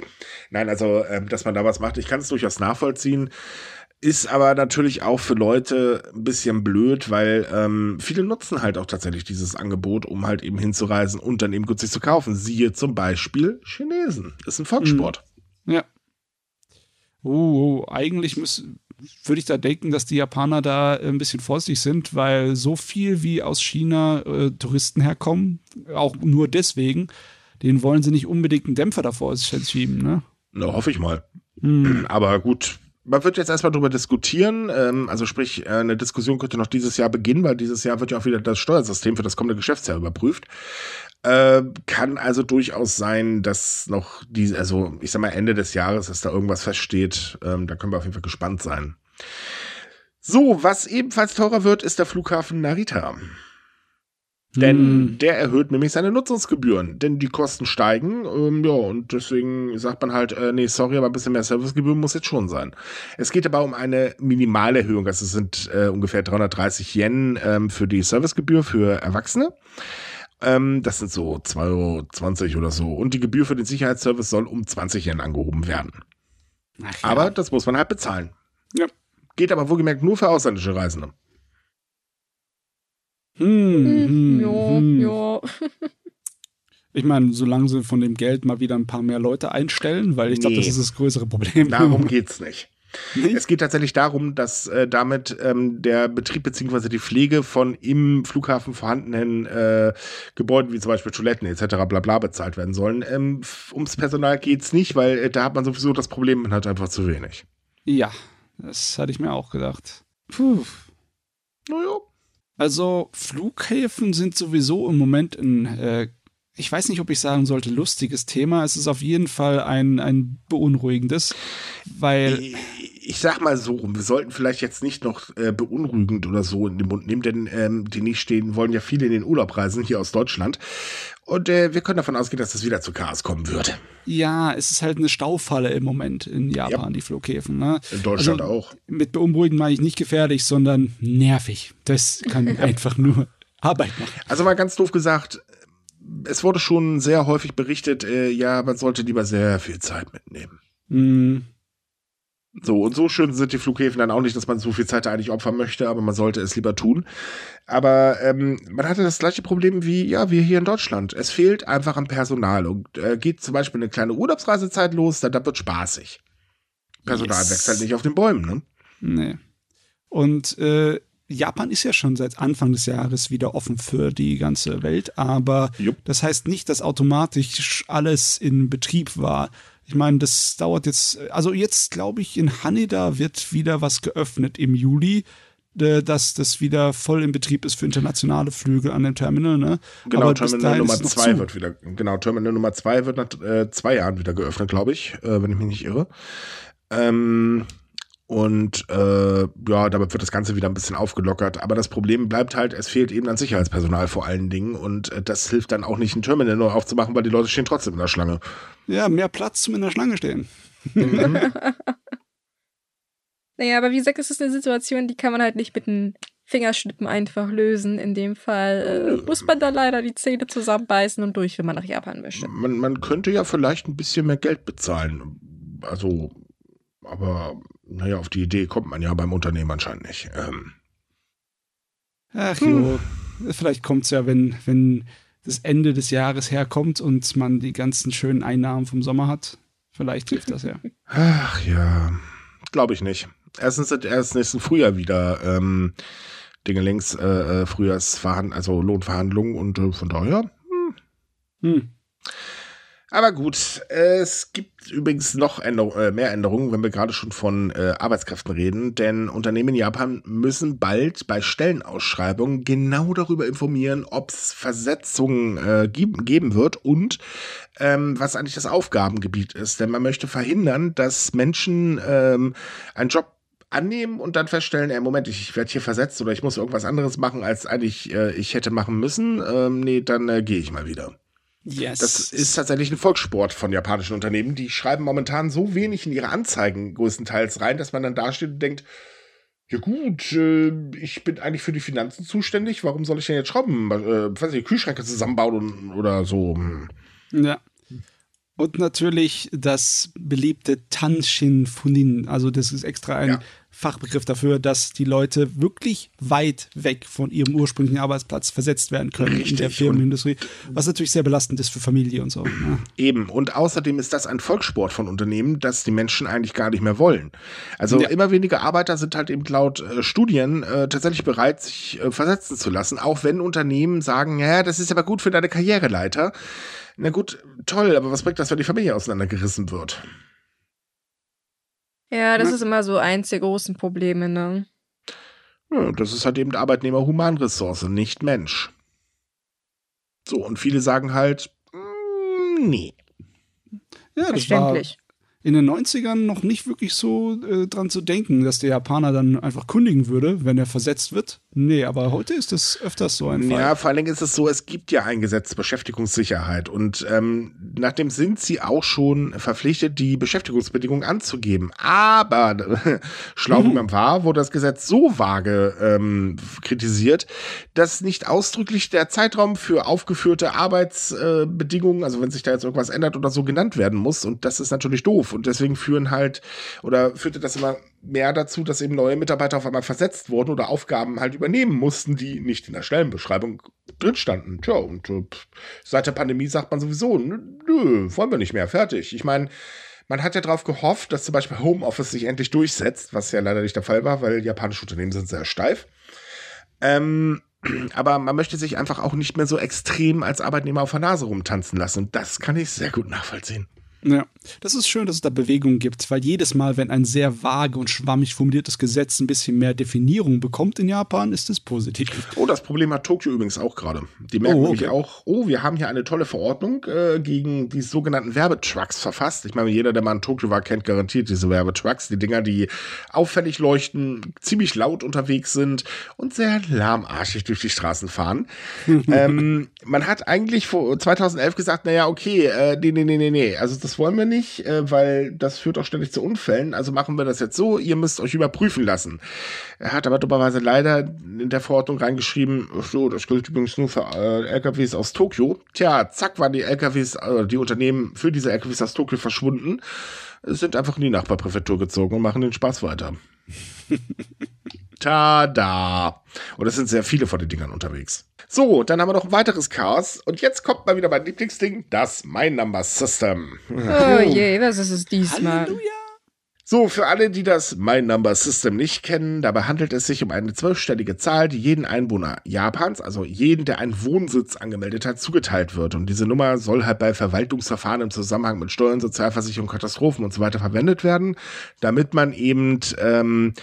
Nein, also, äh, dass man da was macht, ich kann es durchaus nachvollziehen. Ist aber natürlich auch für Leute ein bisschen blöd, weil ähm, viele nutzen halt auch tatsächlich dieses Angebot, um halt eben hinzureisen und dann eben günstig zu kaufen. Siehe zum Beispiel Chinesen. Ist ein Volkssport. Mhm. Ja, oh, eigentlich würde ich da denken, dass die Japaner da ein bisschen vorsichtig sind, weil so viel wie aus China äh, Touristen herkommen, auch nur deswegen, den wollen sie nicht unbedingt einen Dämpfer davor schieben, ne? Na, hoffe ich mal. Hm. Aber gut, man wird jetzt erstmal darüber diskutieren. Ähm, also sprich, äh, eine Diskussion könnte noch dieses Jahr beginnen, weil dieses Jahr wird ja auch wieder das Steuersystem für das kommende Geschäftsjahr überprüft. Äh, kann also durchaus sein, dass noch die, also ich sag mal Ende des Jahres, dass da irgendwas feststeht. Ähm, da können wir auf jeden Fall gespannt sein. So, was ebenfalls teurer wird, ist der Flughafen Narita. Denn hm. der erhöht nämlich seine Nutzungsgebühren, denn die Kosten steigen. Ähm, ja, und deswegen sagt man halt, äh, nee, sorry, aber ein bisschen mehr Servicegebühren muss jetzt schon sein. Es geht aber um eine Minimalerhöhung. Also es sind äh, ungefähr 330 Yen ähm, für die Servicegebühr für Erwachsene. Ähm, das sind so 2,20 Euro oder so. Und die Gebühr für den Sicherheitsservice soll um 20 Yen angehoben werden. Ja. Aber das muss man halt bezahlen. Ja. Geht aber wohlgemerkt nur für ausländische Reisende. Hm, hm, ja, hm. ja. Ich meine, solange sie von dem Geld mal wieder ein paar mehr Leute einstellen, weil ich nee. glaube, das ist das größere Problem. Darum geht's nicht. Nicht? Es geht tatsächlich darum, dass äh, damit ähm, der Betrieb bzw. die Pflege von im Flughafen vorhandenen äh, Gebäuden wie zum Beispiel Toiletten etc. bla bla bezahlt werden sollen. Ähm, ums Personal geht's nicht, weil äh, da hat man sowieso das Problem, man hat einfach zu wenig. Ja, das hatte ich mir auch gedacht. Puh. Naja. Also Flughäfen sind sowieso im Moment ein äh, ich weiß nicht, ob ich sagen sollte, lustiges Thema. Es ist auf jeden Fall ein, ein beunruhigendes, weil. Ich sag mal so, wir sollten vielleicht jetzt nicht noch äh, beunruhigend oder so in den Mund nehmen, denn ähm, die nicht stehen, wollen ja viele in den Urlaub reisen, hier aus Deutschland. Und äh, wir können davon ausgehen, dass das wieder zu Chaos kommen wird. Ja, es ist halt eine Staufalle im Moment in Japan, ja. die Flughäfen. Ne? In Deutschland also, auch. Mit beunruhigend meine ich nicht gefährlich, sondern nervig. Das kann einfach nur Arbeit machen. Also mal ganz doof gesagt, es wurde schon sehr häufig berichtet, äh, ja, man sollte lieber sehr viel Zeit mitnehmen. Mhm. So, und so schön sind die Flughäfen dann auch nicht, dass man so viel Zeit da eigentlich opfern möchte, aber man sollte es lieber tun. Aber ähm, man hatte das gleiche Problem wie, ja, wir hier in Deutschland. Es fehlt einfach an Personal und äh, geht zum Beispiel eine kleine Urlaubsreisezeit los, dann, dann wird spaßig. Personal yes. wächst halt nicht auf den Bäumen, ne? Nee. Und äh, Japan ist ja schon seit Anfang des Jahres wieder offen für die ganze Welt, aber Jupp. das heißt nicht, dass automatisch alles in Betrieb war. Ich meine, das dauert jetzt, also jetzt glaube ich, in Haneda wird wieder was geöffnet im Juli, äh, dass das wieder voll in Betrieb ist für internationale Flüge an dem Terminal. Ne? Genau, Aber Terminal Nummer zwei wird wieder, genau, Terminal Nummer zwei wird nach äh, zwei Jahren wieder geöffnet, glaube ich, äh, wenn ich mich nicht irre. Ähm, Und äh, ja, damit wird das Ganze wieder ein bisschen aufgelockert. Aber das Problem bleibt halt, es fehlt eben an Sicherheitspersonal vor allen Dingen. Und äh, das hilft dann auch nicht, ein Terminal nur aufzumachen, weil die Leute stehen trotzdem in der Schlange. Ja, mehr Platz zum in der Schlange stehen. Mhm. naja, aber wie gesagt, es ist eine Situation, die kann man halt nicht mit einem Fingerschnippen einfach lösen. In dem Fall äh, muss man da leider die Zähne zusammenbeißen und durch, wenn man nach Japan möchte. Man, man könnte ja vielleicht ein bisschen mehr Geld bezahlen. Also, aber naja, auf die Idee kommt man ja beim Unternehmen anscheinend nicht. Ähm. Ach jo, hm. vielleicht kommt es ja, wenn, wenn das Ende des Jahres herkommt und man die ganzen schönen Einnahmen vom Sommer hat. Vielleicht hilft das ja. Ach ja, glaube ich nicht. Erstens sind erst nächsten Frühjahr wieder ähm, Dingelings äh, äh Frühjahrsverhandlungen, also Lohnverhandlungen und äh, von daher. Hm. Hm. Aber gut, es gibt übrigens noch Änderung, äh, mehr Änderungen, wenn wir gerade schon von äh, Arbeitskräften reden, denn Unternehmen in Japan müssen bald bei Stellenausschreibungen genau darüber informieren, ob es Versetzungen äh, geben, wird und ähm, was eigentlich das Aufgabengebiet ist. Denn man möchte verhindern, dass Menschen ähm, einen Job annehmen und dann feststellen, ey, Moment, ich, ich werde hier versetzt oder ich muss irgendwas anderes machen, als eigentlich äh, ich hätte machen müssen. Ähm, nee, dann äh, gehe ich mal wieder. Yes. Das ist tatsächlich ein Volkssport von japanischen Unternehmen. Die schreiben momentan so wenig in ihre Anzeigen größtenteils rein, dass man dann dasteht und denkt, ja gut, äh, ich bin eigentlich für die Finanzen zuständig. Warum soll ich denn jetzt Schrauben, äh, weiß ich, Kühlschränke zusammenbauen oder so? Hm. Ja. Und natürlich das beliebte Tanshin Funin. Also das ist extra ein ja. Fachbegriff dafür, dass die Leute wirklich weit weg von ihrem ursprünglichen Arbeitsplatz versetzt werden können Richtig. in der Firmenindustrie, was natürlich sehr belastend ist für Familie und so. Ja. Ne? Eben. Und außerdem ist das ein Volkssport von Unternehmen, das die Menschen eigentlich gar nicht mehr wollen. Also ja. immer weniger Arbeiter sind halt eben laut äh, Studien äh, tatsächlich bereit, sich äh, versetzen zu lassen, auch wenn Unternehmen sagen, ja, das ist aber gut für deine Karriereleiter. Na gut, toll, aber was bringt das, wenn die Familie auseinandergerissen wird? Ja, das ja. ist immer so eins der großen Probleme, ne? Ja, das ist halt eben Arbeitnehmer Humanressource, nicht Mensch. So, und viele sagen halt, mm, nee. Ja, das war, in den 90ern noch nicht wirklich so äh, dran zu denken, dass der Japaner dann einfach kündigen würde, wenn er versetzt wird. Nee, aber heute ist das öfters so ein Fall. Ja, vor allen Dingen ist es so, es gibt ja ein Gesetz Beschäftigungssicherheit und ähm, nach dem sind sie auch schon verpflichtet, die Beschäftigungsbedingungen anzugeben. Aber schlau wie man war, wurde das Gesetz so vage ähm, kritisiert, dass nicht ausdrücklich der Zeitraum für aufgeführte Arbeitsbedingungen, äh, also wenn sich da jetzt irgendwas ändert oder so genannt werden muss und das ist natürlich doof. Und deswegen führen halt, oder führte das immer mehr dazu, dass eben neue Mitarbeiter auf einmal versetzt wurden oder Aufgaben halt übernehmen mussten, die nicht in der Stellenbeschreibung drin standen. Tja, und äh, seit der Pandemie sagt man sowieso, nö, wollen wir nicht mehr, fertig. Ich meine, man hat ja darauf gehofft, dass zum Beispiel Homeoffice sich endlich durchsetzt, was ja leider nicht der Fall war, weil japanische Unternehmen sind sehr steif. Ähm, aber man möchte sich einfach auch nicht mehr so extrem als Arbeitnehmer auf der Nase rumtanzen lassen. Und das kann ich sehr gut nachvollziehen. Ja, das ist schön, dass es da Bewegung gibt, weil jedes Mal, wenn ein sehr vage und schwammig formuliertes Gesetz ein bisschen mehr Definierung bekommt in Japan, ist es positiv. Oh, das Problem hat Tokio übrigens auch gerade. Die merken oh, okay. nämlich auch, oh, wir haben hier eine tolle Verordnung äh, gegen die sogenannten Werbetrucks verfasst. Ich meine, jeder, der mal in Tokio war, kennt garantiert diese Werbetrucks. Die Dinger, die auffällig leuchten, ziemlich laut unterwegs sind und sehr lahmarschig durch die Straßen fahren. ähm, man hat eigentlich vor 2011 gesagt, naja, okay, äh, nee, nee, nee, nee, nee. Also das das wollen wir nicht, äh, weil das führt auch ständig zu Unfällen. Also machen wir das jetzt so, ihr müsst euch überprüfen lassen. Er hat aber dummerweise leider in der Verordnung reingeschrieben, so, das gilt übrigens nur für äh, LKWs aus Tokio. Tja, zack, waren die LKWs, äh, die Unternehmen für diese LKWs aus Tokio verschwunden, sind einfach in die Nachbarpräfektur gezogen und machen den Spaß weiter. Tada! Und es sind sehr viele von den Dingern unterwegs. So, dann haben wir noch ein weiteres Chaos. Und jetzt kommt mal wieder mein Lieblingsding, das My Number System. Oh je, was ist es diesmal? Halleluja! So, für alle, die das My Number System nicht kennen, dabei handelt es sich um eine zwölfstellige Zahl, die jeden Einwohner Japans, also jeden, der einen Wohnsitz angemeldet hat, zugeteilt wird. Und diese Nummer soll halt bei Verwaltungsverfahren im Zusammenhang mit Steuern, Sozialversicherung, Katastrophen und so weiter verwendet werden, damit man eben ähm,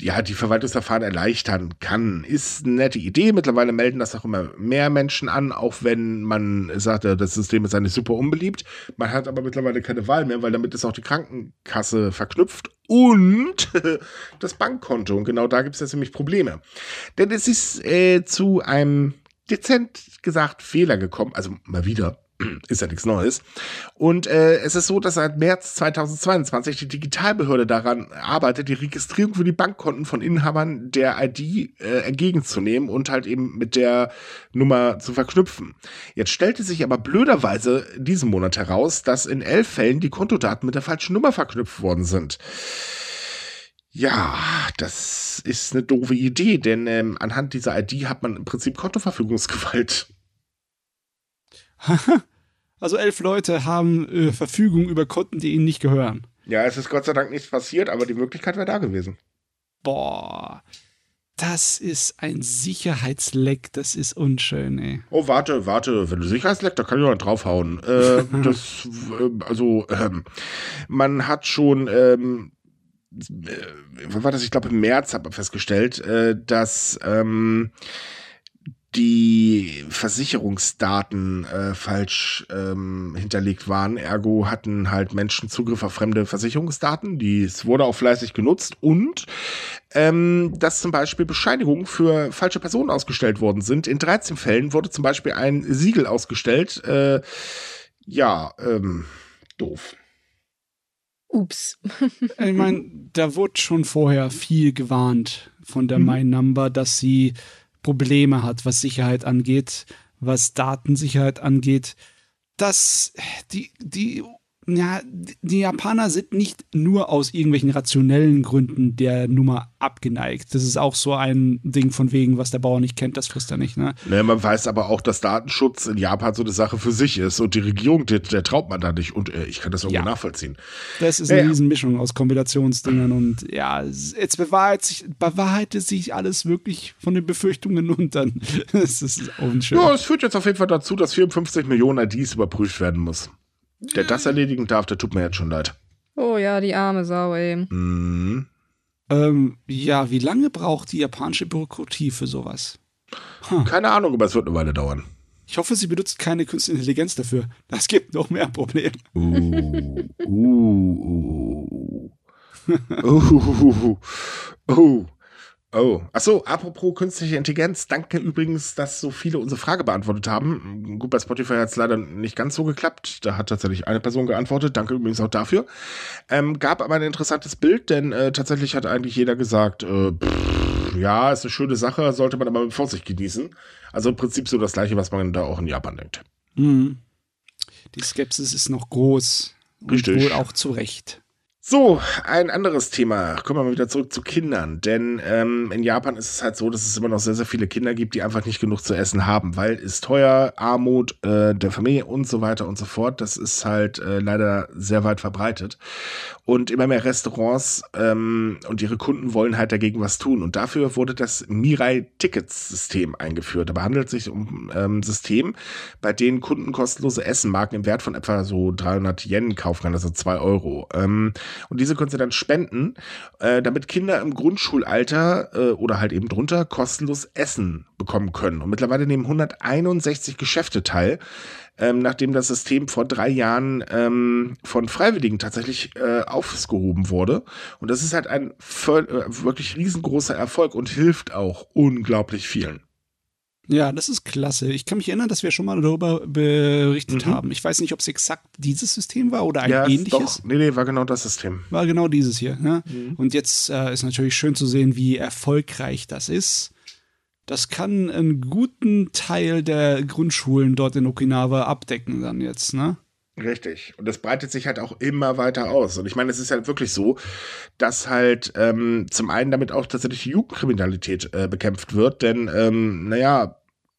ja, die Verwaltungsverfahren erleichtern kann. Ist eine nette Idee. Mittlerweile melden das auch immer mehr Menschen an, auch wenn man sagt, das System ist eigentlich super unbeliebt. Man hat aber mittlerweile keine Wahl mehr, weil damit ist auch die Krankenkasse verknüpft und das Bankkonto. Und genau da gibt es jetzt nämlich Probleme. Denn es ist äh, zu einem dezent gesagt Fehler gekommen, also mal wieder ist ja nichts Neues. Und äh, es ist so, dass seit März 2022 die Digitalbehörde daran arbeitet, die Registrierung für die Bankkonten von Inhabern der ID äh, entgegenzunehmen und halt eben mit der Nummer zu verknüpfen. Jetzt stellte sich aber blöderweise diesen Monat heraus, dass in elf Fällen die Kontodaten mit der falschen Nummer verknüpft worden sind. Ja, das ist eine doofe Idee, denn ähm, anhand dieser ID hat man im Prinzip Kontoverfügungsgewalt. Also elf Leute haben äh, Verfügung über Konten, die ihnen nicht gehören. Ja, es ist Gott sei Dank nichts passiert, aber die Möglichkeit wäre da gewesen. Boah. Das ist ein Sicherheitsleck, das ist unschön, ey. Oh, warte, warte, wenn du Sicherheitsleck, da kann ich noch draufhauen. Äh, das, äh, also, ähm, man hat schon, ähm, äh, was war das? Ich glaube, im März hat man festgestellt, äh, dass, ähm, die Versicherungsdaten äh, falsch ähm, hinterlegt waren. Ergo hatten halt Menschen Zugriff auf fremde Versicherungsdaten. Dies wurde auch fleißig genutzt und ähm, dass zum Beispiel Bescheinigungen für falsche Personen ausgestellt worden sind. In 13 Fällen wurde zum Beispiel ein Siegel ausgestellt. Äh, ja, ähm, doof. Ups. ich meine, da wurde schon vorher viel gewarnt von der mhm. My Number, dass sie Probleme hat, was Sicherheit angeht, was Datensicherheit angeht, dass die, die ja, die Japaner sind nicht nur aus irgendwelchen rationellen Gründen der Nummer abgeneigt. Das ist auch so ein Ding von wegen, was der Bauer nicht kennt, das frisst er nicht. Ne? Naja, man weiß aber auch, dass Datenschutz in Japan so eine Sache für sich ist und die Regierung, der, der traut man da nicht und äh, ich kann das irgendwo ja. nachvollziehen. Das ist eine ja. Riesenmischung aus Kombinationsdingern und ja, jetzt bewahrheitet sich, bewahrheitet sich alles wirklich von den Befürchtungen und dann ist es unschön. Ja, es führt jetzt auf jeden Fall dazu, dass 54 Millionen IDs überprüft werden muss. Der das erledigen darf, der tut mir jetzt schon leid. Oh ja, die arme Sau, ey. Mhm. Ähm, ja, wie lange braucht die japanische Bürokratie für sowas? Huh. Keine Ahnung, aber es wird eine Weile dauern. Ich hoffe, sie benutzt keine künstliche Intelligenz dafür. Das gibt noch mehr Probleme. Uh, uh, uh. uh, uh. Oh, achso, apropos künstliche Intelligenz. Danke übrigens, dass so viele unsere Frage beantwortet haben. Gut, bei Spotify hat es leider nicht ganz so geklappt. Da hat tatsächlich eine Person geantwortet. Danke übrigens auch dafür. Ähm, gab aber ein interessantes Bild, denn äh, tatsächlich hat eigentlich jeder gesagt, äh, pff, ja, ist eine schöne Sache, sollte man aber mit Vorsicht genießen. Also im Prinzip so das gleiche, was man da auch in Japan denkt. Mhm. Die Skepsis ist noch groß. Richtig. Und wohl auch zu Recht. So, ein anderes Thema. Kommen wir mal wieder zurück zu Kindern. Denn ähm, in Japan ist es halt so, dass es immer noch sehr, sehr viele Kinder gibt, die einfach nicht genug zu essen haben, weil es teuer, Armut äh, der Familie und so weiter und so fort. Das ist halt äh, leider sehr weit verbreitet. Und immer mehr Restaurants ähm, und ihre Kunden wollen halt dagegen was tun. Und dafür wurde das Mirai-Tickets-System eingeführt. Dabei handelt es sich um ähm, ein System, bei dem Kunden kostenlose Essenmarken im Wert von etwa so 300 Yen kaufen kann, also 2 Euro. Ähm, und diese können sie dann spenden, äh, damit Kinder im Grundschulalter äh, oder halt eben drunter kostenlos Essen bekommen können. Und mittlerweile nehmen 161 Geschäfte teil, ähm, nachdem das System vor drei Jahren ähm, von Freiwilligen tatsächlich äh, aufgehoben wurde. Und das ist halt ein äh, wirklich riesengroßer Erfolg und hilft auch unglaublich vielen. Ja, das ist klasse. Ich kann mich erinnern, dass wir schon mal darüber berichtet mhm. haben. Ich weiß nicht, ob es exakt dieses System war oder ein ja, ähnliches. Doch. Nee, nee, war genau das System. War genau dieses hier. Ne? Mhm. Und jetzt äh, ist natürlich schön zu sehen, wie erfolgreich das ist. Das kann einen guten Teil der Grundschulen dort in Okinawa abdecken dann jetzt, ne? Richtig. Und das breitet sich halt auch immer weiter aus. Und ich meine, es ist halt wirklich so, dass halt ähm, zum einen damit auch tatsächlich die Jugendkriminalität äh, bekämpft wird, denn, ähm, naja,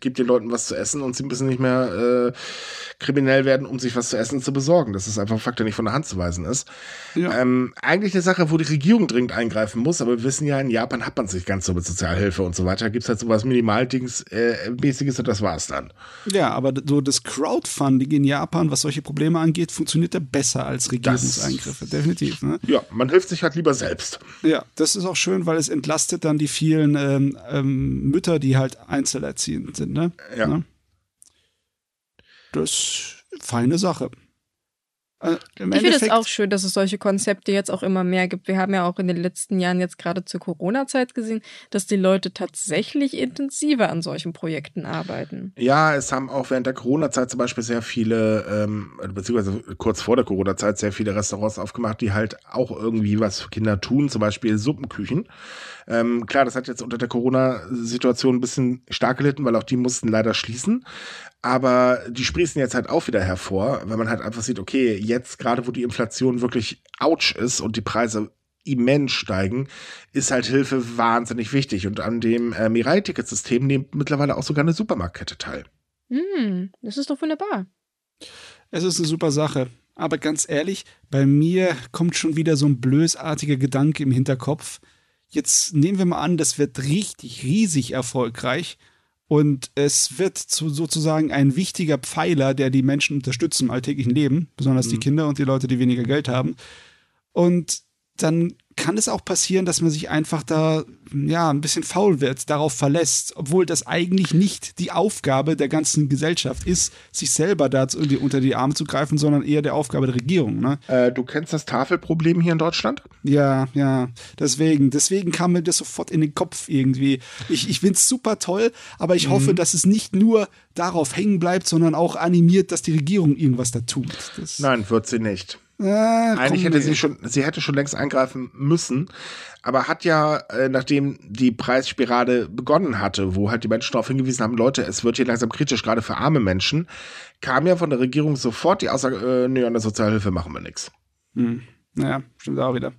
gibt den Leuten was zu essen und sie müssen nicht mehr äh, kriminell werden, um sich was zu essen zu besorgen. Das ist einfach ein Fakt, der nicht von der Hand zu weisen ist. Ja. Ähm, eigentlich eine Sache, wo die Regierung dringend eingreifen muss, aber wir wissen ja, in Japan hat man sich ganz so mit Sozialhilfe und so weiter. Da gibt es halt sowas Minimaldings-mäßiges äh, und das war's dann. Ja, aber so das Crowdfunding in Japan, was solche Probleme angeht, funktioniert ja besser als Regierungseingriffe. Das, Definitiv. Ne? Ja, man hilft sich halt lieber selbst. Ja, das ist auch schön, weil es entlastet dann die vielen ähm, ähm, Mütter, die halt einzelerziehend sind. Ne? Ja. Ne? Das ist eine feine Sache. Also ich finde es auch schön, dass es solche Konzepte jetzt auch immer mehr gibt. Wir haben ja auch in den letzten Jahren jetzt gerade zur Corona-Zeit gesehen, dass die Leute tatsächlich intensiver an solchen Projekten arbeiten. Ja, es haben auch während der Corona-Zeit zum Beispiel sehr viele, ähm, beziehungsweise kurz vor der Corona-Zeit sehr viele Restaurants aufgemacht, die halt auch irgendwie was für Kinder tun, zum Beispiel Suppenküchen. Ähm, klar, das hat jetzt unter der Corona-Situation ein bisschen stark gelitten, weil auch die mussten leider schließen. Aber die sprießen jetzt halt auch wieder hervor, weil man halt einfach sieht, okay, jetzt gerade wo die Inflation wirklich ouch ist und die Preise immens steigen, ist halt Hilfe wahnsinnig wichtig. Und an dem äh, Mirai-Ticketsystem nimmt mittlerweile auch sogar eine Supermarktkette teil. Mm, das ist doch wunderbar. Es ist eine super Sache. Aber ganz ehrlich, bei mir kommt schon wieder so ein blösartiger Gedanke im Hinterkopf. Jetzt nehmen wir mal an, das wird richtig, riesig erfolgreich und es wird zu, sozusagen ein wichtiger Pfeiler, der die Menschen unterstützt im alltäglichen Leben, besonders mhm. die Kinder und die Leute, die weniger Geld haben. Und dann kann es auch passieren, dass man sich einfach da ja ein bisschen faul wird, darauf verlässt, obwohl das eigentlich nicht die Aufgabe der ganzen Gesellschaft ist, sich selber da irgendwie unter die Arme zu greifen, sondern eher der Aufgabe der Regierung. Ne? Äh, du kennst das Tafelproblem hier in Deutschland? Ja, ja. Deswegen, deswegen kam mir das sofort in den Kopf irgendwie. Ich, ich finde es super toll, aber ich mhm. hoffe, dass es nicht nur darauf hängen bleibt, sondern auch animiert, dass die Regierung irgendwas da tut. Das Nein, wird sie nicht. Ah, Eigentlich hätte sie schon, sie hätte schon längst eingreifen müssen, aber hat ja, äh, nachdem die Preisspirale begonnen hatte, wo halt die Menschen darauf hingewiesen haben, Leute, es wird hier langsam kritisch, gerade für arme Menschen, kam ja von der Regierung sofort die Aussage, äh, nee, an der Sozialhilfe machen wir nichts. Hm. Ja, stimmt auch wieder.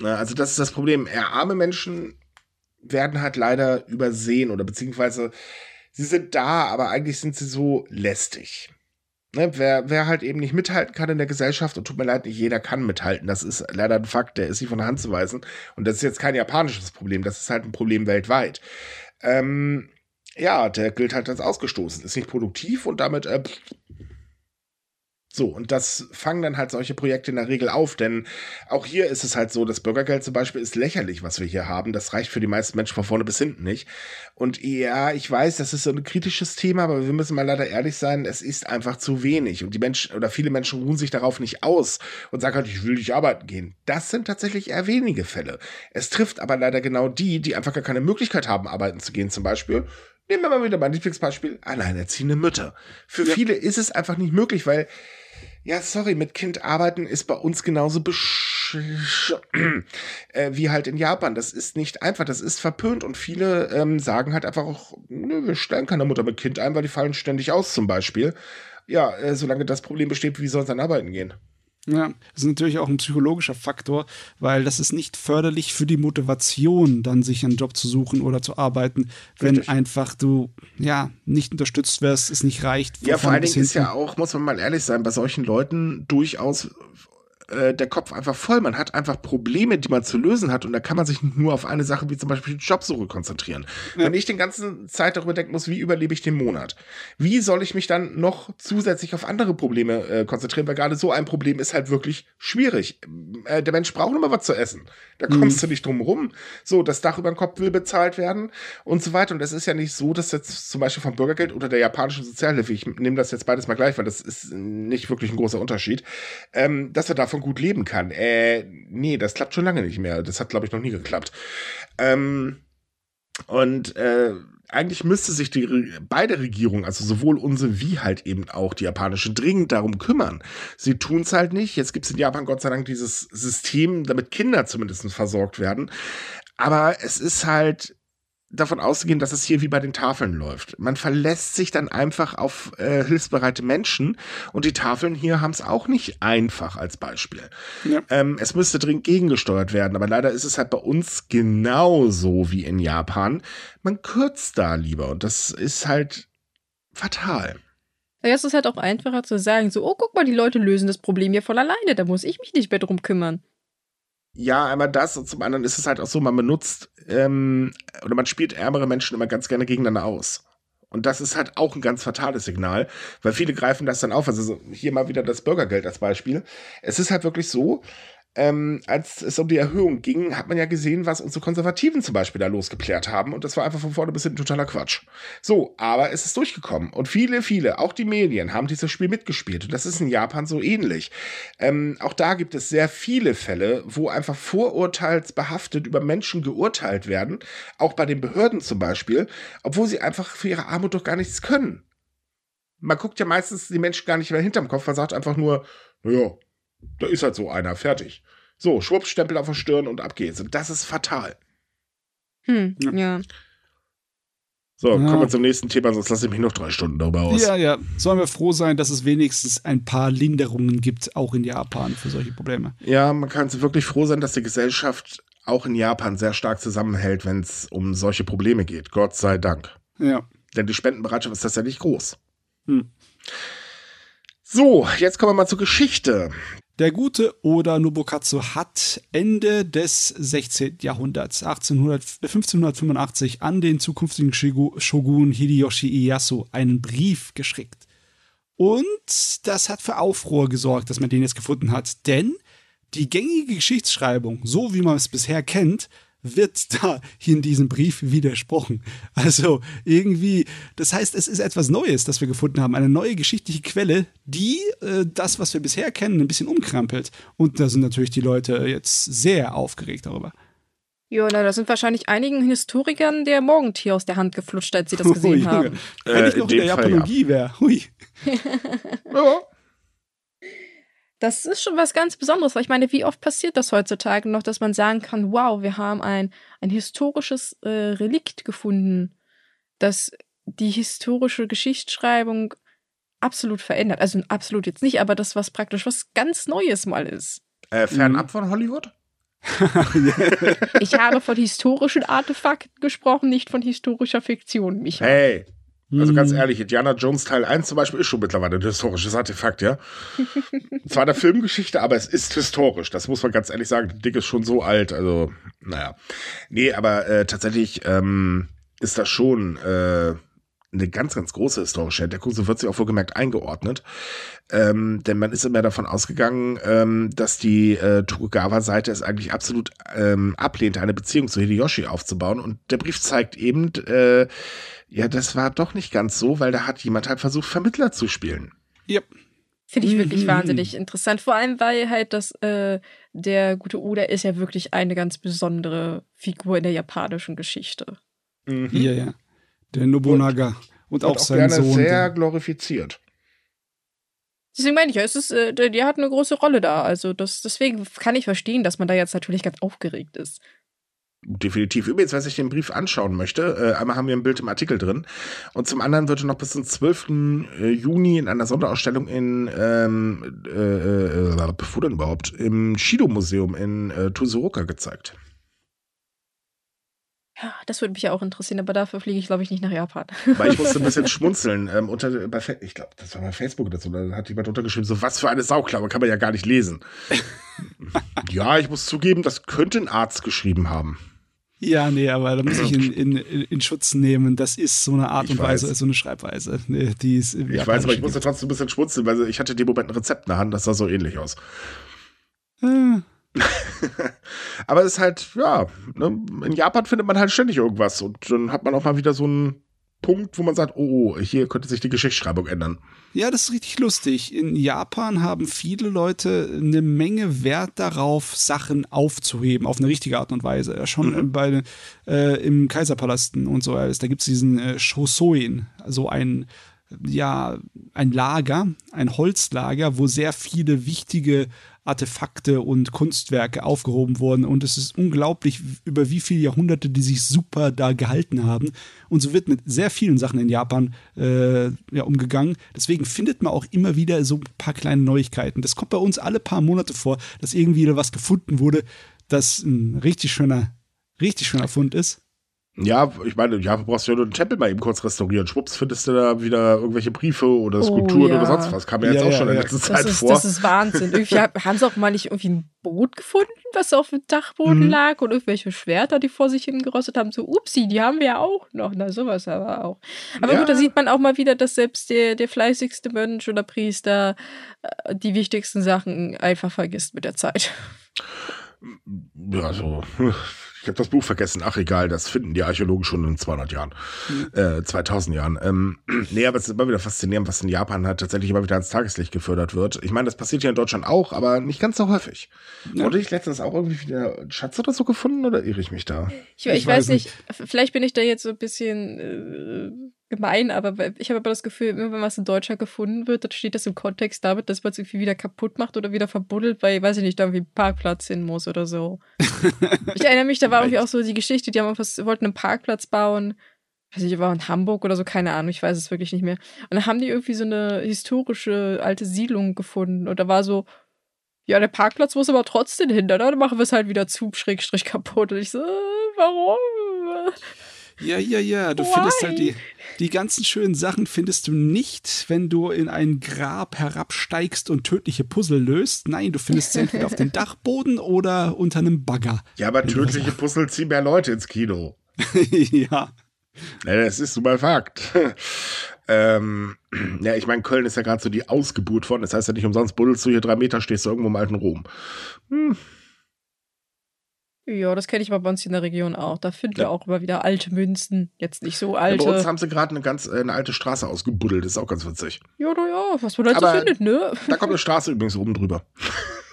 Also das ist das Problem. Eher arme Menschen werden halt leider übersehen oder beziehungsweise sie sind da, aber eigentlich sind sie so lästig. Ne, wer, wer halt eben nicht mithalten kann in der Gesellschaft, und tut mir leid, nicht jeder kann mithalten, das ist leider ein Fakt, der ist nicht von der Hand zu weisen. Und das ist jetzt kein japanisches Problem, das ist halt ein Problem weltweit. Ähm, ja, der gilt halt als ausgestoßen, ist nicht produktiv und damit äh, so, und das fangen dann halt solche Projekte in der Regel auf, denn auch hier ist es halt so, das Bürgergeld zum Beispiel ist lächerlich, was wir hier haben. Das reicht für die meisten Menschen von vorne bis hinten nicht. Und ja, ich weiß, das ist so ein kritisches Thema, aber wir müssen mal leider ehrlich sein, es ist einfach zu wenig. Und die Menschen oder viele Menschen ruhen sich darauf nicht aus und sagen halt, ich will nicht arbeiten gehen. Das sind tatsächlich eher wenige Fälle. Es trifft aber leider genau die, die einfach gar keine Möglichkeit haben, arbeiten zu gehen, zum Beispiel. Nehmen wir mal wieder mein Lieblingsbeispiel, alleinerziehende Mütter. Für ja. viele ist es einfach nicht möglich, weil ja, sorry, mit Kind arbeiten ist bei uns genauso besch äh, wie halt in Japan. Das ist nicht einfach, das ist verpönt und viele ähm, sagen halt einfach auch, nö, wir stellen keine Mutter mit Kind ein, weil die fallen ständig aus zum Beispiel. Ja, äh, solange das Problem besteht, wie soll es dann arbeiten gehen? Ja, das ist natürlich auch ein psychologischer Faktor, weil das ist nicht förderlich für die Motivation, dann sich einen Job zu suchen oder zu arbeiten, wenn Richtig. einfach du ja nicht unterstützt wirst, es nicht reicht. Ja, vor allen Dingen ist ja auch, muss man mal ehrlich sein, bei solchen Leuten durchaus äh, der Kopf einfach voll. Man hat einfach Probleme, die man zu lösen hat und da kann man sich nur auf eine Sache wie zum Beispiel die Jobsuche konzentrieren. Ja. Wenn ich den ganzen Zeit darüber denken muss, wie überlebe ich den Monat? Wie soll ich mich dann noch zusätzlich auf andere Probleme äh, konzentrieren? Weil gerade so ein Problem ist halt wirklich schwierig. Äh, der Mensch braucht immer was zu essen. Da mhm. kommst mhm. du nicht drum rum. So, das Dach über den Kopf will bezahlt werden und so weiter. Und es ist ja nicht so, dass jetzt zum Beispiel vom Bürgergeld oder der japanischen Sozialhilfe, ich nehme das jetzt beides mal gleich, weil das ist nicht wirklich ein großer Unterschied, ähm, dass wir davon gut leben kann. Äh, nee, das klappt schon lange nicht mehr. Das hat, glaube ich, noch nie geklappt. Ähm, und äh, eigentlich müsste sich die beide Regierungen, also sowohl unsere wie halt eben auch die japanische, dringend darum kümmern. Sie tun es halt nicht. Jetzt gibt es in Japan Gott sei Dank dieses System, damit Kinder zumindest versorgt werden. Aber es ist halt davon auszugehen, dass es hier wie bei den Tafeln läuft. Man verlässt sich dann einfach auf äh, hilfsbereite Menschen und die Tafeln hier haben es auch nicht einfach als Beispiel. Ja. Ähm, es müsste dringend gegengesteuert werden, aber leider ist es halt bei uns genauso wie in Japan. Man kürzt da lieber und das ist halt fatal. Ja, es ist halt auch einfacher zu sagen, so, oh, guck mal, die Leute lösen das Problem hier voll alleine, da muss ich mich nicht mehr drum kümmern. Ja, einmal das und zum anderen ist es halt auch so, man benutzt ähm, oder man spielt ärmere Menschen immer ganz gerne gegeneinander aus. Und das ist halt auch ein ganz fatales Signal, weil viele greifen das dann auf. Also hier mal wieder das Bürgergeld als Beispiel. Es ist halt wirklich so, ähm, als es um die Erhöhung ging, hat man ja gesehen, was unsere Konservativen zum Beispiel da losgeklärt haben. Und das war einfach von vorne bis hinten totaler Quatsch. So, aber es ist durchgekommen. Und viele, viele, auch die Medien, haben dieses Spiel mitgespielt. Und das ist in Japan so ähnlich. Ähm, auch da gibt es sehr viele Fälle, wo einfach vorurteilsbehaftet über Menschen geurteilt werden. Auch bei den Behörden zum Beispiel, obwohl sie einfach für ihre Armut doch gar nichts können. Man guckt ja meistens die Menschen gar nicht mehr hinterm Kopf, man sagt einfach nur, naja, da ist halt so einer, fertig. So, Schwupps, Stempel auf der Stirn und ab geht's. Und das ist fatal. Hm, ja. ja. So, ja. kommen wir zum nächsten Thema, sonst lasse ich mich noch drei Stunden darüber aus. Ja, ja. Sollen wir froh sein, dass es wenigstens ein paar Linderungen gibt, auch in Japan, für solche Probleme. Ja, man kann wirklich froh sein, dass die Gesellschaft auch in Japan sehr stark zusammenhält, wenn es um solche Probleme geht. Gott sei Dank. Ja. Denn die Spendenbereitschaft ist tatsächlich groß. Hm. So, jetzt kommen wir mal zur Geschichte. Der gute Oda Nobukatsu hat Ende des 16. Jahrhunderts, 1800, 1585, an den zukünftigen Shogun Hideyoshi Ieyasu einen Brief geschickt. Und das hat für Aufruhr gesorgt, dass man den jetzt gefunden hat. Denn die gängige Geschichtsschreibung, so wie man es bisher kennt, wird da in diesem Brief widersprochen. Also irgendwie, das heißt, es ist etwas Neues, das wir gefunden haben, eine neue geschichtliche Quelle, die äh, das, was wir bisher kennen, ein bisschen umkrampelt. Und da sind natürlich die Leute jetzt sehr aufgeregt darüber. Ja, na, da sind wahrscheinlich einigen Historikern der Morgentier aus der Hand geflutscht, als sie das gesehen Ui, haben. Wenn ich noch in, in der Japanologie ja. wäre. Hui. ja. Das ist schon was ganz Besonderes, weil ich meine, wie oft passiert das heutzutage noch, dass man sagen kann, wow, wir haben ein, ein historisches äh, Relikt gefunden, das die historische Geschichtsschreibung absolut verändert. Also absolut jetzt nicht, aber das, was praktisch was ganz Neues mal ist. Äh, fernab mhm. von Hollywood? ich habe von historischen Artefakten gesprochen, nicht von historischer Fiktion, Micha. Hey, also ganz hm. ehrlich, Indiana Jones Teil 1 zum Beispiel ist schon mittlerweile ein historisches Artefakt, ja. Zwar der Filmgeschichte, aber es ist historisch. Das muss man ganz ehrlich sagen. Der Dick ist schon so alt. Also, naja. Nee, aber äh, tatsächlich ähm, ist das schon äh, eine ganz, ganz große historische Entdeckung. So wird sie auch wohlgemerkt eingeordnet. Ähm, denn man ist immer davon ausgegangen, ähm, dass die äh, Tokugawa-Seite es eigentlich absolut ähm, ablehnt, eine Beziehung zu Hideyoshi aufzubauen. Und der Brief zeigt eben, äh, ja, das war doch nicht ganz so, weil da hat jemand halt versucht, Vermittler zu spielen. Yep. Finde ich wirklich mhm. wahnsinnig interessant. Vor allem, weil halt das, äh, der gute Oda ist ja wirklich eine ganz besondere Figur in der japanischen Geschichte. Mhm. Ja, ja. Der Nobunaga. Und, und, auch, und auch sein gerne Sohn. sehr glorifiziert. Deswegen meine ich ja, es ist, äh, der hat eine große Rolle da. Also das, deswegen kann ich verstehen, dass man da jetzt natürlich ganz aufgeregt ist. Definitiv. Übrigens, wer sich den Brief anschauen möchte, äh, einmal haben wir ein Bild im Artikel drin und zum anderen wird er noch bis zum 12. Äh, Juni in einer Sonderausstellung in, ähm, äh, äh, wo denn überhaupt? Im Shido-Museum in äh, Tsuruka gezeigt. Ja, das würde mich ja auch interessieren, aber dafür fliege ich, glaube ich, nicht nach Japan. Weil ich musste ein bisschen schmunzeln. Ähm, unter, bei, ich glaube, das war bei Facebook oder so, da hat jemand untergeschrieben, so was für eine Sauklaue, kann man ja gar nicht lesen. ja, ich muss zugeben, das könnte ein Arzt geschrieben haben. Ja, nee, aber da muss ich in, in, in Schutz nehmen. Das ist so eine Art ich und weiß. Weise, so eine Schreibweise. Nee, die ist ich weiß, aber ich musste trotzdem ein bisschen schmunzeln, weil ich hatte in dem Moment ein Rezept in der Hand, das sah so ähnlich aus. Hm. aber es ist halt, ja, ne, in Japan findet man halt ständig irgendwas und dann hat man auch mal wieder so einen Punkt, wo man sagt, oh, hier könnte sich die Geschichtsschreibung ändern. Ja, das ist richtig lustig. In Japan haben viele Leute eine Menge Wert darauf, Sachen aufzuheben, auf eine richtige Art und Weise. Ja, schon mhm. bei, äh, im Kaiserpalasten und so alles. Da gibt es diesen äh, Shosoin, also ein ja, ein Lager, ein Holzlager, wo sehr viele wichtige Artefakte und Kunstwerke aufgehoben wurden. Und es ist unglaublich, über wie viele Jahrhunderte die sich super da gehalten haben. Und so wird mit sehr vielen Sachen in Japan äh, ja, umgegangen. Deswegen findet man auch immer wieder so ein paar kleine Neuigkeiten. Das kommt bei uns alle paar Monate vor, dass irgendwie was gefunden wurde, das ein richtig schöner, richtig schöner Fund ist. Ja, ich meine, ja, du brauchst ja nur den Tempel mal eben kurz restaurieren. Schwupps, findest du da wieder irgendwelche Briefe oder oh, Skulpturen oh, ja. oder sonst was. Kam mir ja, jetzt auch ja, schon in letzter das Zeit ist, vor. Das ist Wahnsinn. Haben sie auch mal nicht irgendwie ein Boot gefunden, was auf dem Dachboden mhm. lag und irgendwelche Schwerter, die vor sich hingerostet haben. So, upsi, die haben wir ja auch noch. Na, sowas aber auch. Aber gut, da sieht man auch mal wieder, dass selbst der, der fleißigste Mönch oder Priester äh, die wichtigsten Sachen einfach vergisst mit der Zeit. Ja, so. Ich habe das Buch vergessen. Ach egal, das finden die Archäologen schon in 200 Jahren, mhm. äh, 2000 Jahren. Ähm, nee, aber es ist immer wieder faszinierend, was in Japan halt tatsächlich immer wieder ans Tageslicht gefördert wird. Ich meine, das passiert ja in Deutschland auch, aber nicht ganz so häufig. Ja. Wurde ich letztens auch irgendwie wieder Schatz oder so gefunden oder irre ich mich da? Ich, ich, ich weiß, weiß nicht. nicht. Vielleicht bin ich da jetzt so ein bisschen äh, gemein, aber ich habe aber das Gefühl, immer wenn was in Deutschland gefunden wird, dann steht das im Kontext damit, dass man es irgendwie wieder kaputt macht oder wieder verbuddelt, weil, weiß ich nicht, da irgendwie ein Parkplatz hin muss oder so. ich erinnere mich, da war irgendwie auch so die Geschichte, die haben was, wollten einen Parkplatz bauen, weiß nicht, war in Hamburg oder so, keine Ahnung, ich weiß es wirklich nicht mehr. Und dann haben die irgendwie so eine historische alte Siedlung gefunden und da war so, ja, der Parkplatz muss aber trotzdem hin, dann machen wir es halt wieder zu, schrägstrich kaputt. Und ich so, äh, warum? Ja, ja, ja. Du Why? findest halt die, die ganzen schönen Sachen findest du nicht, wenn du in ein Grab herabsteigst und tödliche Puzzle löst. Nein, du findest sie entweder auf dem Dachboden oder unter einem Bagger. Ja, aber tödliche Puzzle ziehen mehr Leute ins Kino. ja. ja. Das ist super Fakt. ähm, ja, ich meine, Köln ist ja gerade so die Ausgeburt von. Das heißt ja nicht umsonst, buddelst du hier drei Meter, stehst du irgendwo im alten Rom. Hm. Ja, das kenne ich aber bei uns in der Region auch. Da finden ja. wir auch immer wieder alte Münzen. Jetzt nicht so alte. Ja, bei uns haben sie gerade eine ganz äh, eine alte Straße ausgebuddelt. Das ist auch ganz witzig. Ja, na ja, was man halt so findet, ne? Da kommt eine Straße übrigens oben drüber.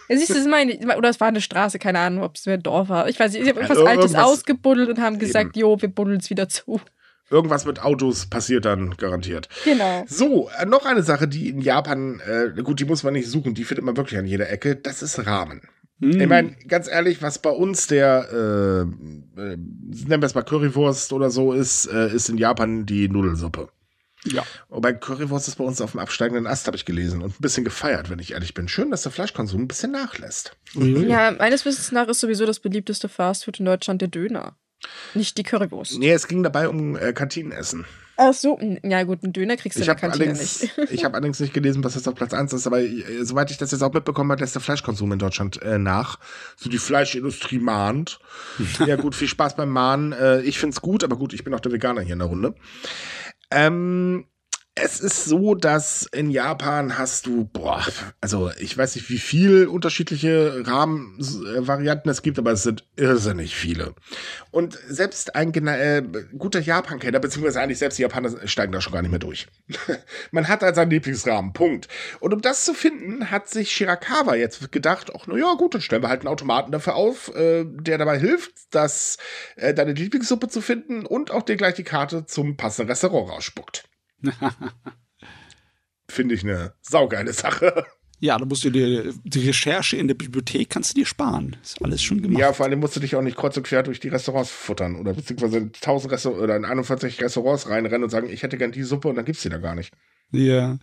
Ja, siehst du, das meine oder es war eine Straße, keine Ahnung, ob es ein Dorf war. Ich weiß nicht, ich habe irgendwas Altes ausgebuddelt und haben gesagt, eben. jo, wir buddeln es wieder zu. Irgendwas mit Autos passiert dann garantiert. Genau. So, äh, noch eine Sache, die in Japan, äh, gut, die muss man nicht suchen, die findet man wirklich an jeder Ecke. Das ist Rahmen. Mm. Ich meine, ganz ehrlich, was bei uns der, äh, äh, nennen wir es mal Currywurst oder so ist, äh, ist in Japan die Nudelsuppe. Ja. Wobei Currywurst ist bei uns auf dem absteigenden Ast, habe ich gelesen, und ein bisschen gefeiert, wenn ich ehrlich bin. Schön, dass der Fleischkonsum ein bisschen nachlässt. Ja, meines Wissens nach ist sowieso das beliebteste Fastfood in Deutschland der Döner. Nicht die Currywurst. Nee, es ging dabei um äh, Kantinenessen. Ach so, ja gut, einen Döner kriegst du ich in der Kantine nicht. ich habe allerdings nicht gelesen, was jetzt auf Platz 1 ist, aber äh, soweit ich das jetzt auch mitbekommen habe, lässt der Fleischkonsum in Deutschland äh, nach. So die Fleischindustrie mahnt. ja gut, viel Spaß beim Mahnen. Äh, ich find's gut, aber gut, ich bin auch der Veganer hier in der Runde. Ähm, es ist so, dass in Japan hast du, boah, also ich weiß nicht, wie viel unterschiedliche Rahmenvarianten es gibt, aber es sind irrsinnig viele. Und selbst ein äh, guter Japan-Kenner, beziehungsweise eigentlich selbst die Japaner steigen da schon gar nicht mehr durch. Man hat halt seinen Lieblingsrahmen, Punkt. Und um das zu finden, hat sich Shirakawa jetzt gedacht, ach, na ja, gut, dann stellen wir halt einen Automaten dafür auf, äh, der dabei hilft, dass äh, deine Lieblingssuppe zu finden und auch dir gleich die Karte zum passenden Restaurant rausspuckt. Finde ich eine saugeile Sache. Ja, da musst du dir die Recherche in der Bibliothek kannst du dir sparen. Ist alles schon gemacht. Ja, vor allem musst du dich auch nicht kreuz und quer durch die Restaurants futtern oder beziehungsweise in 1000 Restaurants oder in 41 Restaurants reinrennen und sagen, ich hätte gern die Suppe und dann gibt's die da gar nicht. Ja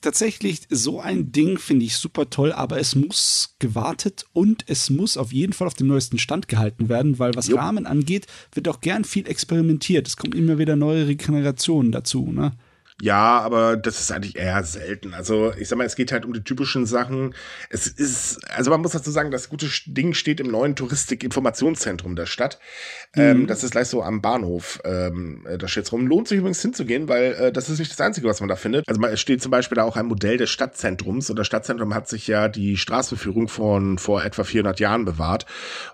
tatsächlich so ein Ding finde ich super toll, aber es muss gewartet und es muss auf jeden Fall auf dem neuesten Stand gehalten werden, weil was. Rahmen angeht, wird auch gern viel experimentiert. Es kommen immer wieder neue Regenerationen dazu, ne? Ja, aber das ist eigentlich eher selten. Also ich sag mal, es geht halt um die typischen Sachen. Es ist, also man muss dazu sagen, das gute Ding steht im neuen Touristik-Informationszentrum der Stadt. Ähm, mhm. Ähm, das ist gleich so am Bahnhof. Ähm, da steht's rum. Lohnt sich übrigens hinzugehen, weil äh, das ist nicht das Einzige, was man da findet. Also es steht zum Beispiel da auch ein Modell des Stadtzentrums und das Stadtzentrum hat sich ja die Straßenführung von vor etwa 400 Jahren bewahrt.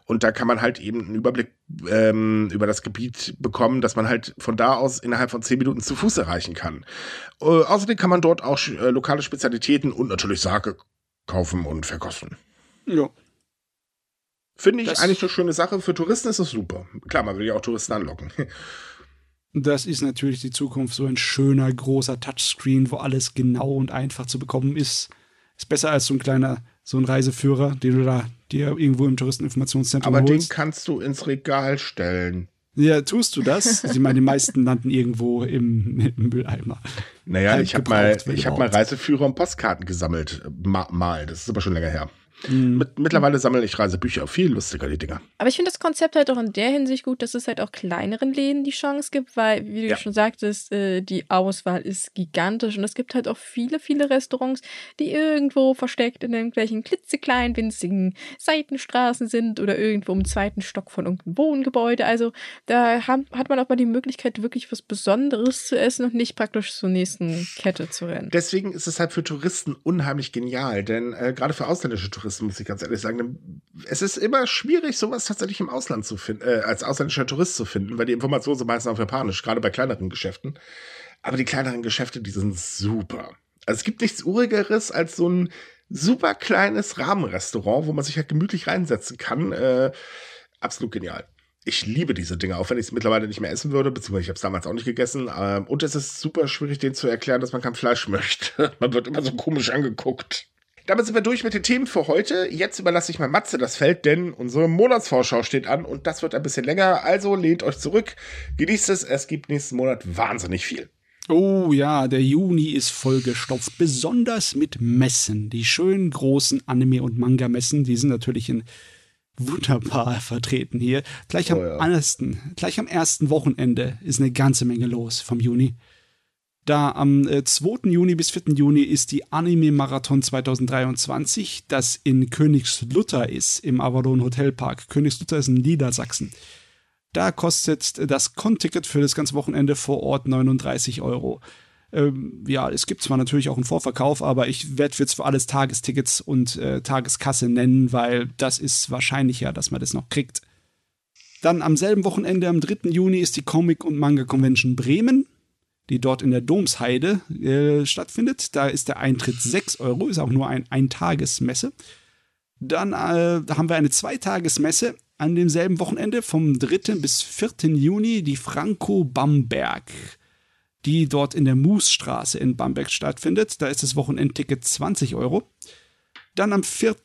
Und da kann man halt eben einen Überblick ähm, über das Gebiet bekommen, dass man halt von da aus innerhalb von 10 Minuten zu Fuß erreichen kann. Äh, außerdem kann man dort auch äh, lokale Spezialitäten und natürlich Sake kaufen und verkosten. Ja. Finde ich das eigentlich eine schöne Sache. Für Touristen ist es super. Klar, man will ja auch Touristen anlocken. Das ist natürlich die Zukunft. So ein schöner, großer Touchscreen, wo alles genau und einfach zu bekommen ist. Ist besser als so ein kleiner, so ein Reiseführer, den du da dir irgendwo im Touristeninformationszentrum Aber holst. den kannst du ins Regal stellen. Ja, tust du das? Ich meine, die meisten landen irgendwo im, im Mülleimer. Naja, ich habe mal, ich hab mal Reiseführer und Postkarten gesammelt. Mal, das ist aber schon länger her. Mhm. Mit, mittlerweile sammle ich Reisebücher, viel lustiger die Dinger. Aber ich finde das Konzept halt auch in der Hinsicht gut, dass es halt auch kleineren Läden die Chance gibt, weil, wie du ja. schon sagtest, äh, die Auswahl ist gigantisch und es gibt halt auch viele, viele Restaurants, die irgendwo versteckt in irgendwelchen klitzekleinen, winzigen Seitenstraßen sind oder irgendwo im zweiten Stock von irgendeinem Wohngebäude. Also da hat man auch mal die Möglichkeit, wirklich was Besonderes zu essen und nicht praktisch zur nächsten Kette zu rennen. Deswegen ist es halt für Touristen unheimlich genial, denn äh, gerade für ausländische Touristen muss ich ganz ehrlich sagen, es ist immer schwierig, sowas tatsächlich im Ausland zu finden, äh, als ausländischer Tourist zu finden, weil die Informationen sind meistens auf Japanisch, gerade bei kleineren Geschäften. Aber die kleineren Geschäfte, die sind super. Also es gibt nichts Urigeres als so ein super kleines Rahmenrestaurant, wo man sich halt gemütlich reinsetzen kann. Äh, absolut genial. Ich liebe diese Dinge, auch wenn ich es mittlerweile nicht mehr essen würde, beziehungsweise ich habe es damals auch nicht gegessen. Ähm, und es ist super schwierig, denen zu erklären, dass man kein Fleisch möchte. man wird immer so komisch angeguckt. Damit sind wir durch mit den Themen für heute. Jetzt überlasse ich mal Matze das Feld, denn unsere Monatsvorschau steht an und das wird ein bisschen länger. Also lehnt euch zurück, genießt es. Es gibt nächsten Monat wahnsinnig viel. Oh ja, der Juni ist vollgestopft, besonders mit Messen. Die schönen großen Anime- und Manga-Messen, die sind natürlich in wunderbar vertreten hier. Gleich am, oh ja. ersten, gleich am ersten Wochenende ist eine ganze Menge los vom Juni. Da am äh, 2. Juni bis 4. Juni ist die Anime-Marathon 2023, das in Königslutter ist, im Avalon Hotelpark. Königslutter ist in Niedersachsen. Da kostet das Con-Ticket für das ganze Wochenende vor Ort 39 Euro. Ähm, ja, es gibt zwar natürlich auch einen Vorverkauf, aber ich werde jetzt für alles Tagestickets und äh, Tageskasse nennen, weil das ist wahrscheinlicher, dass man das noch kriegt. Dann am selben Wochenende, am 3. Juni, ist die Comic- und Manga-Convention Bremen, die dort in der Domsheide äh, stattfindet. Da ist der Eintritt 6 Euro, ist auch nur ein Eintagesmesse. Dann äh, haben wir eine Zweitagesmesse an demselben Wochenende vom 3. bis 4. Juni die Franco Bamberg, die dort in der Moosstraße in Bamberg stattfindet. Da ist das Wochenendticket 20 Euro. Dann am 4.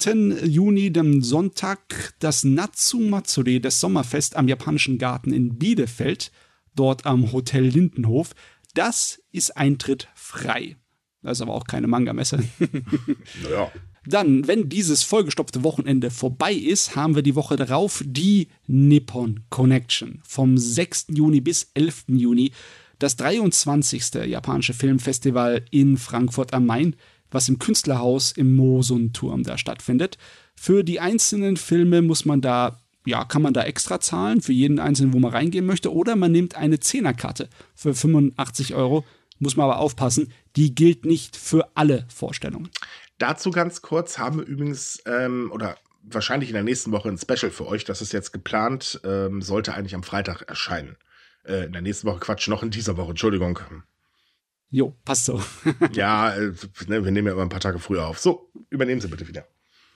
Juni, dem Sonntag, das Natsumatsuri, das Sommerfest am Japanischen Garten in Bielefeld, dort am Hotel Lindenhof. Das ist Eintritt frei. Das ist aber auch keine Manga-Messe. naja. Dann, wenn dieses vollgestopfte Wochenende vorbei ist, haben wir die Woche darauf die Nippon Connection. Vom 6. Juni bis 11. Juni das 23. japanische Filmfestival in Frankfurt am Main, was im Künstlerhaus im Mosun-Turm da stattfindet. Für die einzelnen Filme muss man da, ja, kann man da extra zahlen, für jeden einzelnen, wo man reingehen möchte, oder man nimmt eine Zehnerkarte für 85 Euro. Muss man aber aufpassen, die gilt nicht für alle Vorstellungen. Dazu ganz kurz haben wir übrigens, ähm, oder wahrscheinlich in der nächsten Woche ein Special für euch. Das ist jetzt geplant, ähm, sollte eigentlich am Freitag erscheinen. Äh, in der nächsten Woche Quatsch, noch in dieser Woche, Entschuldigung. Jo, passt so. ja, äh, ne, wir nehmen ja immer ein paar Tage früher auf. So, übernehmen Sie bitte wieder.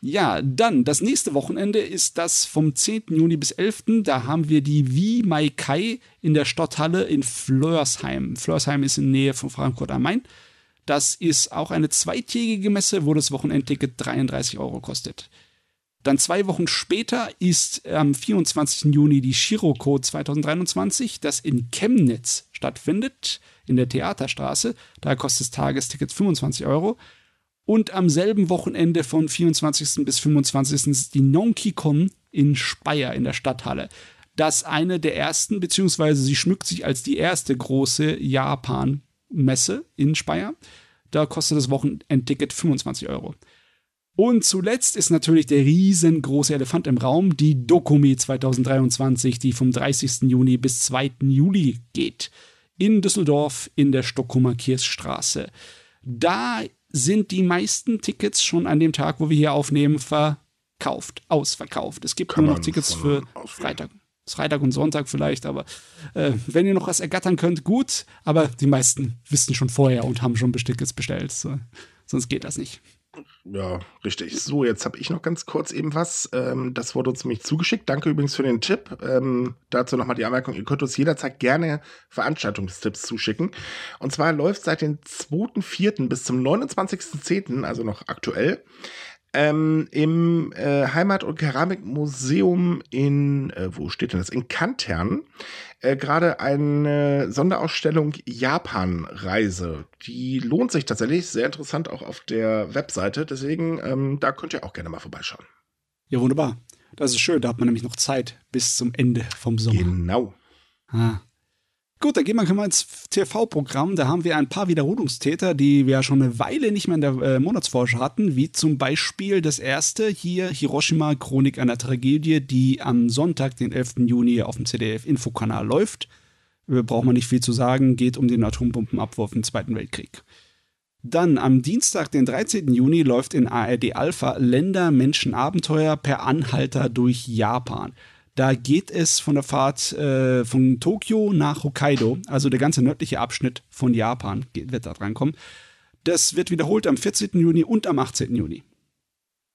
Ja, dann das nächste Wochenende ist das vom 10. Juni bis 11. Da haben wir die Wie Mai Kai in der Stadthalle in Flörsheim. Flörsheim ist in Nähe von Frankfurt am Main. Das ist auch eine zweitägige Messe, wo das Wochenendticket 33 Euro kostet. Dann zwei Wochen später ist am 24. Juni die Shiroko 2023, das in Chemnitz stattfindet, in der Theaterstraße. Da kostet das Tagesticket 25 Euro. Und am selben Wochenende von 24. bis 25. ist die Nonkikon in Speyer in der Stadthalle. Das eine der ersten, beziehungsweise sie schmückt sich als die erste große Japan Messe in Speyer. Da kostet das Wochenendticket 25 Euro. Und zuletzt ist natürlich der riesengroße Elefant im Raum, die Dokumi 2023, die vom 30. Juni bis 2. Juli geht. In Düsseldorf in der Stockholmer Kirchstraße. Da sind die meisten Tickets schon an dem Tag, wo wir hier aufnehmen, verkauft, ausverkauft. Es gibt Kann nur noch Tickets für Freitag. Freitag und Sonntag vielleicht, aber äh, wenn ihr noch was ergattern könnt, gut. Aber die meisten wissen schon vorher und haben schon Tickets bestellt. So. Sonst geht das nicht. Ja, richtig. So, jetzt habe ich noch ganz kurz eben was. Ähm, das wurde uns nämlich zugeschickt. Danke übrigens für den Tipp. Ähm, dazu nochmal die Anmerkung, ihr könnt uns jederzeit gerne Veranstaltungstipps zuschicken. Und zwar läuft seit dem 2.4. bis zum 29.10., also noch aktuell, ähm, im äh, Heimat- und Keramikmuseum in, äh, wo steht denn das? In Kantern äh, gerade eine Sonderausstellung Japan-Reise. Die lohnt sich tatsächlich, sehr interessant auch auf der Webseite. Deswegen, ähm, da könnt ihr auch gerne mal vorbeischauen. Ja, wunderbar. Das ist schön, da hat man nämlich noch Zeit bis zum Ende vom Sommer. Genau. Ah. Gut, dann gehen wir mal ins TV-Programm. Da haben wir ein paar Wiederholungstäter, die wir ja schon eine Weile nicht mehr in der äh, Monatsforscher hatten, wie zum Beispiel das erste hier, Hiroshima, Chronik einer Tragödie, die am Sonntag, den 11. Juni auf dem ZDF-Infokanal läuft. Äh, braucht man nicht viel zu sagen, geht um den Atombombenabwurf im Zweiten Weltkrieg. Dann am Dienstag, den 13. Juni, läuft in ARD Alpha Länder, Menschen, Abenteuer per Anhalter durch Japan. Da geht es von der Fahrt äh, von Tokio nach Hokkaido, also der ganze nördliche Abschnitt von Japan wird da drankommen. Das wird wiederholt am 14. Juni und am 18. Juni.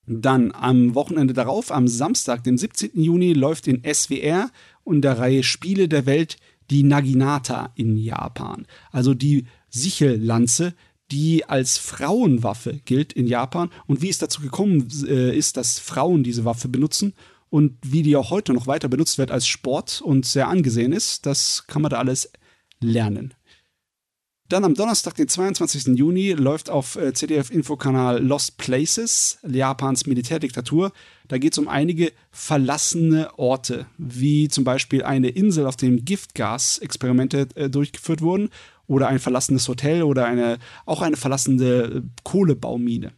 Dann am Wochenende darauf, am Samstag, dem 17. Juni, läuft in SWR und der Reihe Spiele der Welt die Naginata in Japan. Also die Sichellanze, die als Frauenwaffe gilt in Japan und wie es dazu gekommen äh, ist, dass Frauen diese Waffe benutzen und wie die auch heute noch weiter benutzt wird als Sport und sehr angesehen ist, das kann man da alles lernen. Dann am Donnerstag, den 22. Juni, läuft auf äh, ZDF-Infokanal Lost Places, Japans Militärdiktatur. Da geht es um einige verlassene Orte, wie zum Beispiel eine Insel, auf dem Giftgas-Experimente äh, durchgeführt wurden, oder ein verlassenes Hotel oder eine, auch eine verlassene äh, Kohlebaumine.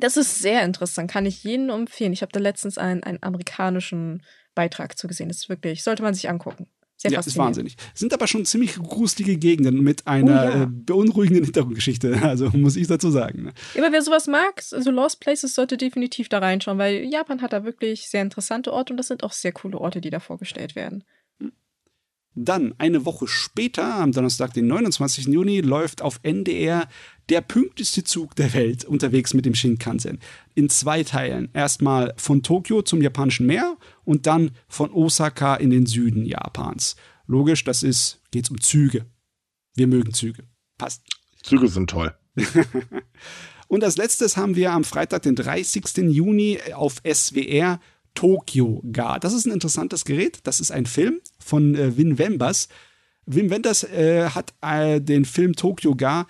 Das ist sehr interessant, kann ich jedem empfehlen. Ich habe da letztens einen, einen amerikanischen Beitrag zugesehen. Das ist wirklich, sollte man sich angucken. Sehr ja, ist wahnsinnig. Sind aber schon ziemlich gruselige Gegenden mit einer oh, ja. äh, beunruhigenden Hintergrundgeschichte, also muss ich dazu sagen. Ne? Aber wer sowas mag, also Lost Places sollte definitiv da reinschauen, weil Japan hat da wirklich sehr interessante Orte und das sind auch sehr coole Orte, die da vorgestellt werden. Dann eine Woche später, am Donnerstag, den 29. Juni, läuft auf NDR der pünktlichste Zug der Welt unterwegs mit dem Shinkansen. In zwei Teilen. Erstmal von Tokio zum japanischen Meer und dann von Osaka in den Süden Japans. Logisch, das ist, geht's um Züge. Wir mögen Züge. Passt. Züge sind toll. und als letztes haben wir am Freitag, den 30. Juni auf SWR Tokyo Ga. Das ist ein interessantes Gerät. Das ist ein Film von äh, Wim Wenders. Wim Wenders äh, hat äh, den Film Tokyo Ga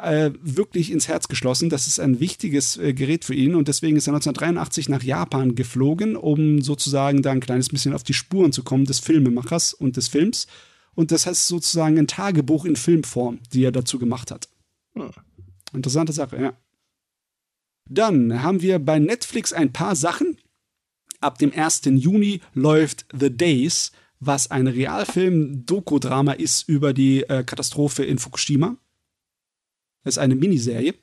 äh, wirklich ins Herz geschlossen. Das ist ein wichtiges äh, Gerät für ihn und deswegen ist er 1983 nach Japan geflogen, um sozusagen da ein kleines bisschen auf die Spuren zu kommen des Filmemachers und des Films. Und das heißt sozusagen ein Tagebuch in Filmform, die er dazu gemacht hat. Hm. Interessante Sache, ja. Dann haben wir bei Netflix ein paar Sachen. Ab dem 1. Juni läuft The Days, was ein Realfilm-Doku-Drama ist über die äh, Katastrophe in Fukushima. Das ist eine Miniserie.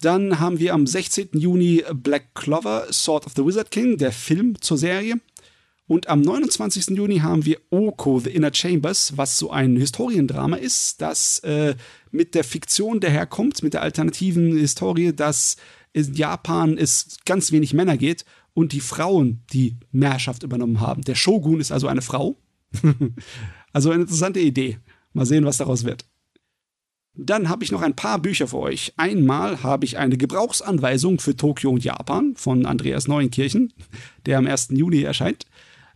Dann haben wir am 16. Juni Black Clover, Sword of the Wizard King, der Film zur Serie. Und am 29. Juni haben wir Oko, The Inner Chambers, was so ein Historiendrama ist, das äh, mit der Fiktion daherkommt, mit der alternativen Historie, dass in Japan es ganz wenig Männer geht und die Frauen die Mehrschaft übernommen haben. Der Shogun ist also eine Frau. also eine interessante Idee. Mal sehen, was daraus wird. Dann habe ich noch ein paar Bücher für euch. Einmal habe ich eine Gebrauchsanweisung für Tokio und Japan von Andreas Neuenkirchen, der am 1. Juli erscheint.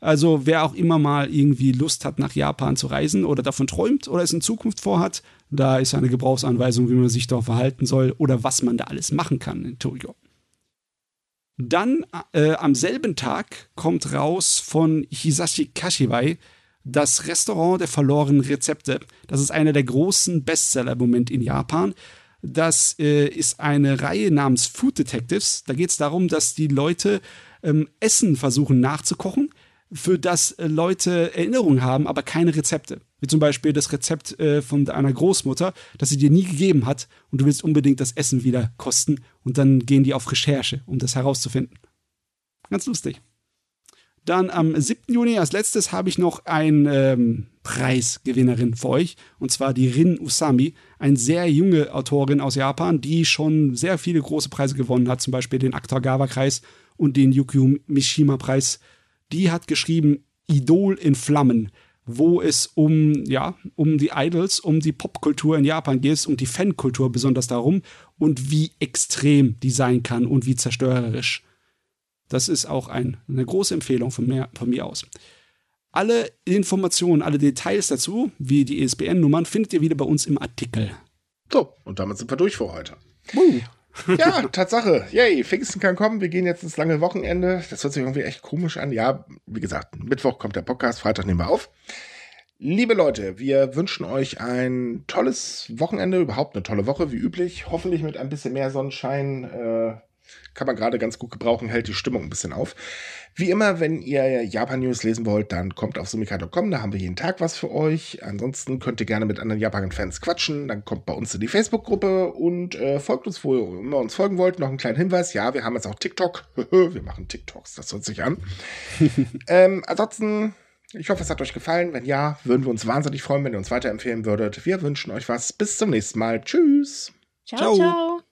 Also wer auch immer mal irgendwie Lust hat, nach Japan zu reisen oder davon träumt oder es in Zukunft vorhat, da ist eine Gebrauchsanweisung, wie man sich dort verhalten soll oder was man da alles machen kann in Tokio. Dann äh, am selben Tag kommt raus von Hisashi Kashiwai das Restaurant der verlorenen Rezepte. Das ist einer der großen Bestseller im Moment in Japan. Das äh, ist eine Reihe namens Food Detectives. Da geht es darum, dass die Leute ähm, Essen versuchen nachzukochen, für das äh, Leute Erinnerungen haben, aber keine Rezepte. Wie zum Beispiel das Rezept äh, von einer Großmutter, das sie dir nie gegeben hat und du willst unbedingt das Essen wieder kosten und dann gehen die auf Recherche, um das herauszufinden. Ganz lustig. Dann am 7. Juni als letztes habe ich noch eine ähm, Preisgewinnerin für euch. Und zwar die Rin Usami, eine sehr junge Autorin aus Japan, die schon sehr viele große Preise gewonnen hat, zum Beispiel den Akutagawa-Preis und den Yukio Mishima-Preis. Die hat geschrieben Idol in Flammen, wo es um, ja, um die Idols, um die Popkultur in Japan geht, um die Fankultur besonders darum und wie extrem die sein kann und wie zerstörerisch. Das ist auch ein, eine große Empfehlung von mir, von mir aus. Alle Informationen, alle Details dazu, wie die ESPN-Nummern, findet ihr wieder bei uns im Artikel. So, und damit sind wir durch für heute. Uh. Ja, Tatsache. Yay, Pfingsten kann kommen. Wir gehen jetzt ins lange Wochenende. Das hört sich irgendwie echt komisch an. Ja, wie gesagt, Mittwoch kommt der Podcast, Freitag nehmen wir auf. Liebe Leute, wir wünschen euch ein tolles Wochenende, überhaupt eine tolle Woche, wie üblich. Hoffentlich mit ein bisschen mehr Sonnenschein. Äh, kann man gerade ganz gut gebrauchen, hält die Stimmung ein bisschen auf. Wie immer, wenn ihr Japan-News lesen wollt, dann kommt auf sumika.com, da haben wir jeden Tag was für euch. Ansonsten könnt ihr gerne mit anderen Japan-Fans quatschen, dann kommt bei uns in die Facebook-Gruppe und äh, folgt uns, wo ihr immer uns folgen wollt. Noch ein kleiner Hinweis, ja, wir haben jetzt auch TikTok. wir machen TikToks, das hört sich an. ähm, ansonsten, ich hoffe, es hat euch gefallen. Wenn ja, würden wir uns wahnsinnig freuen, wenn ihr uns weiterempfehlen würdet. Wir wünschen euch was. Bis zum nächsten Mal. Tschüss. ciao. ciao. ciao.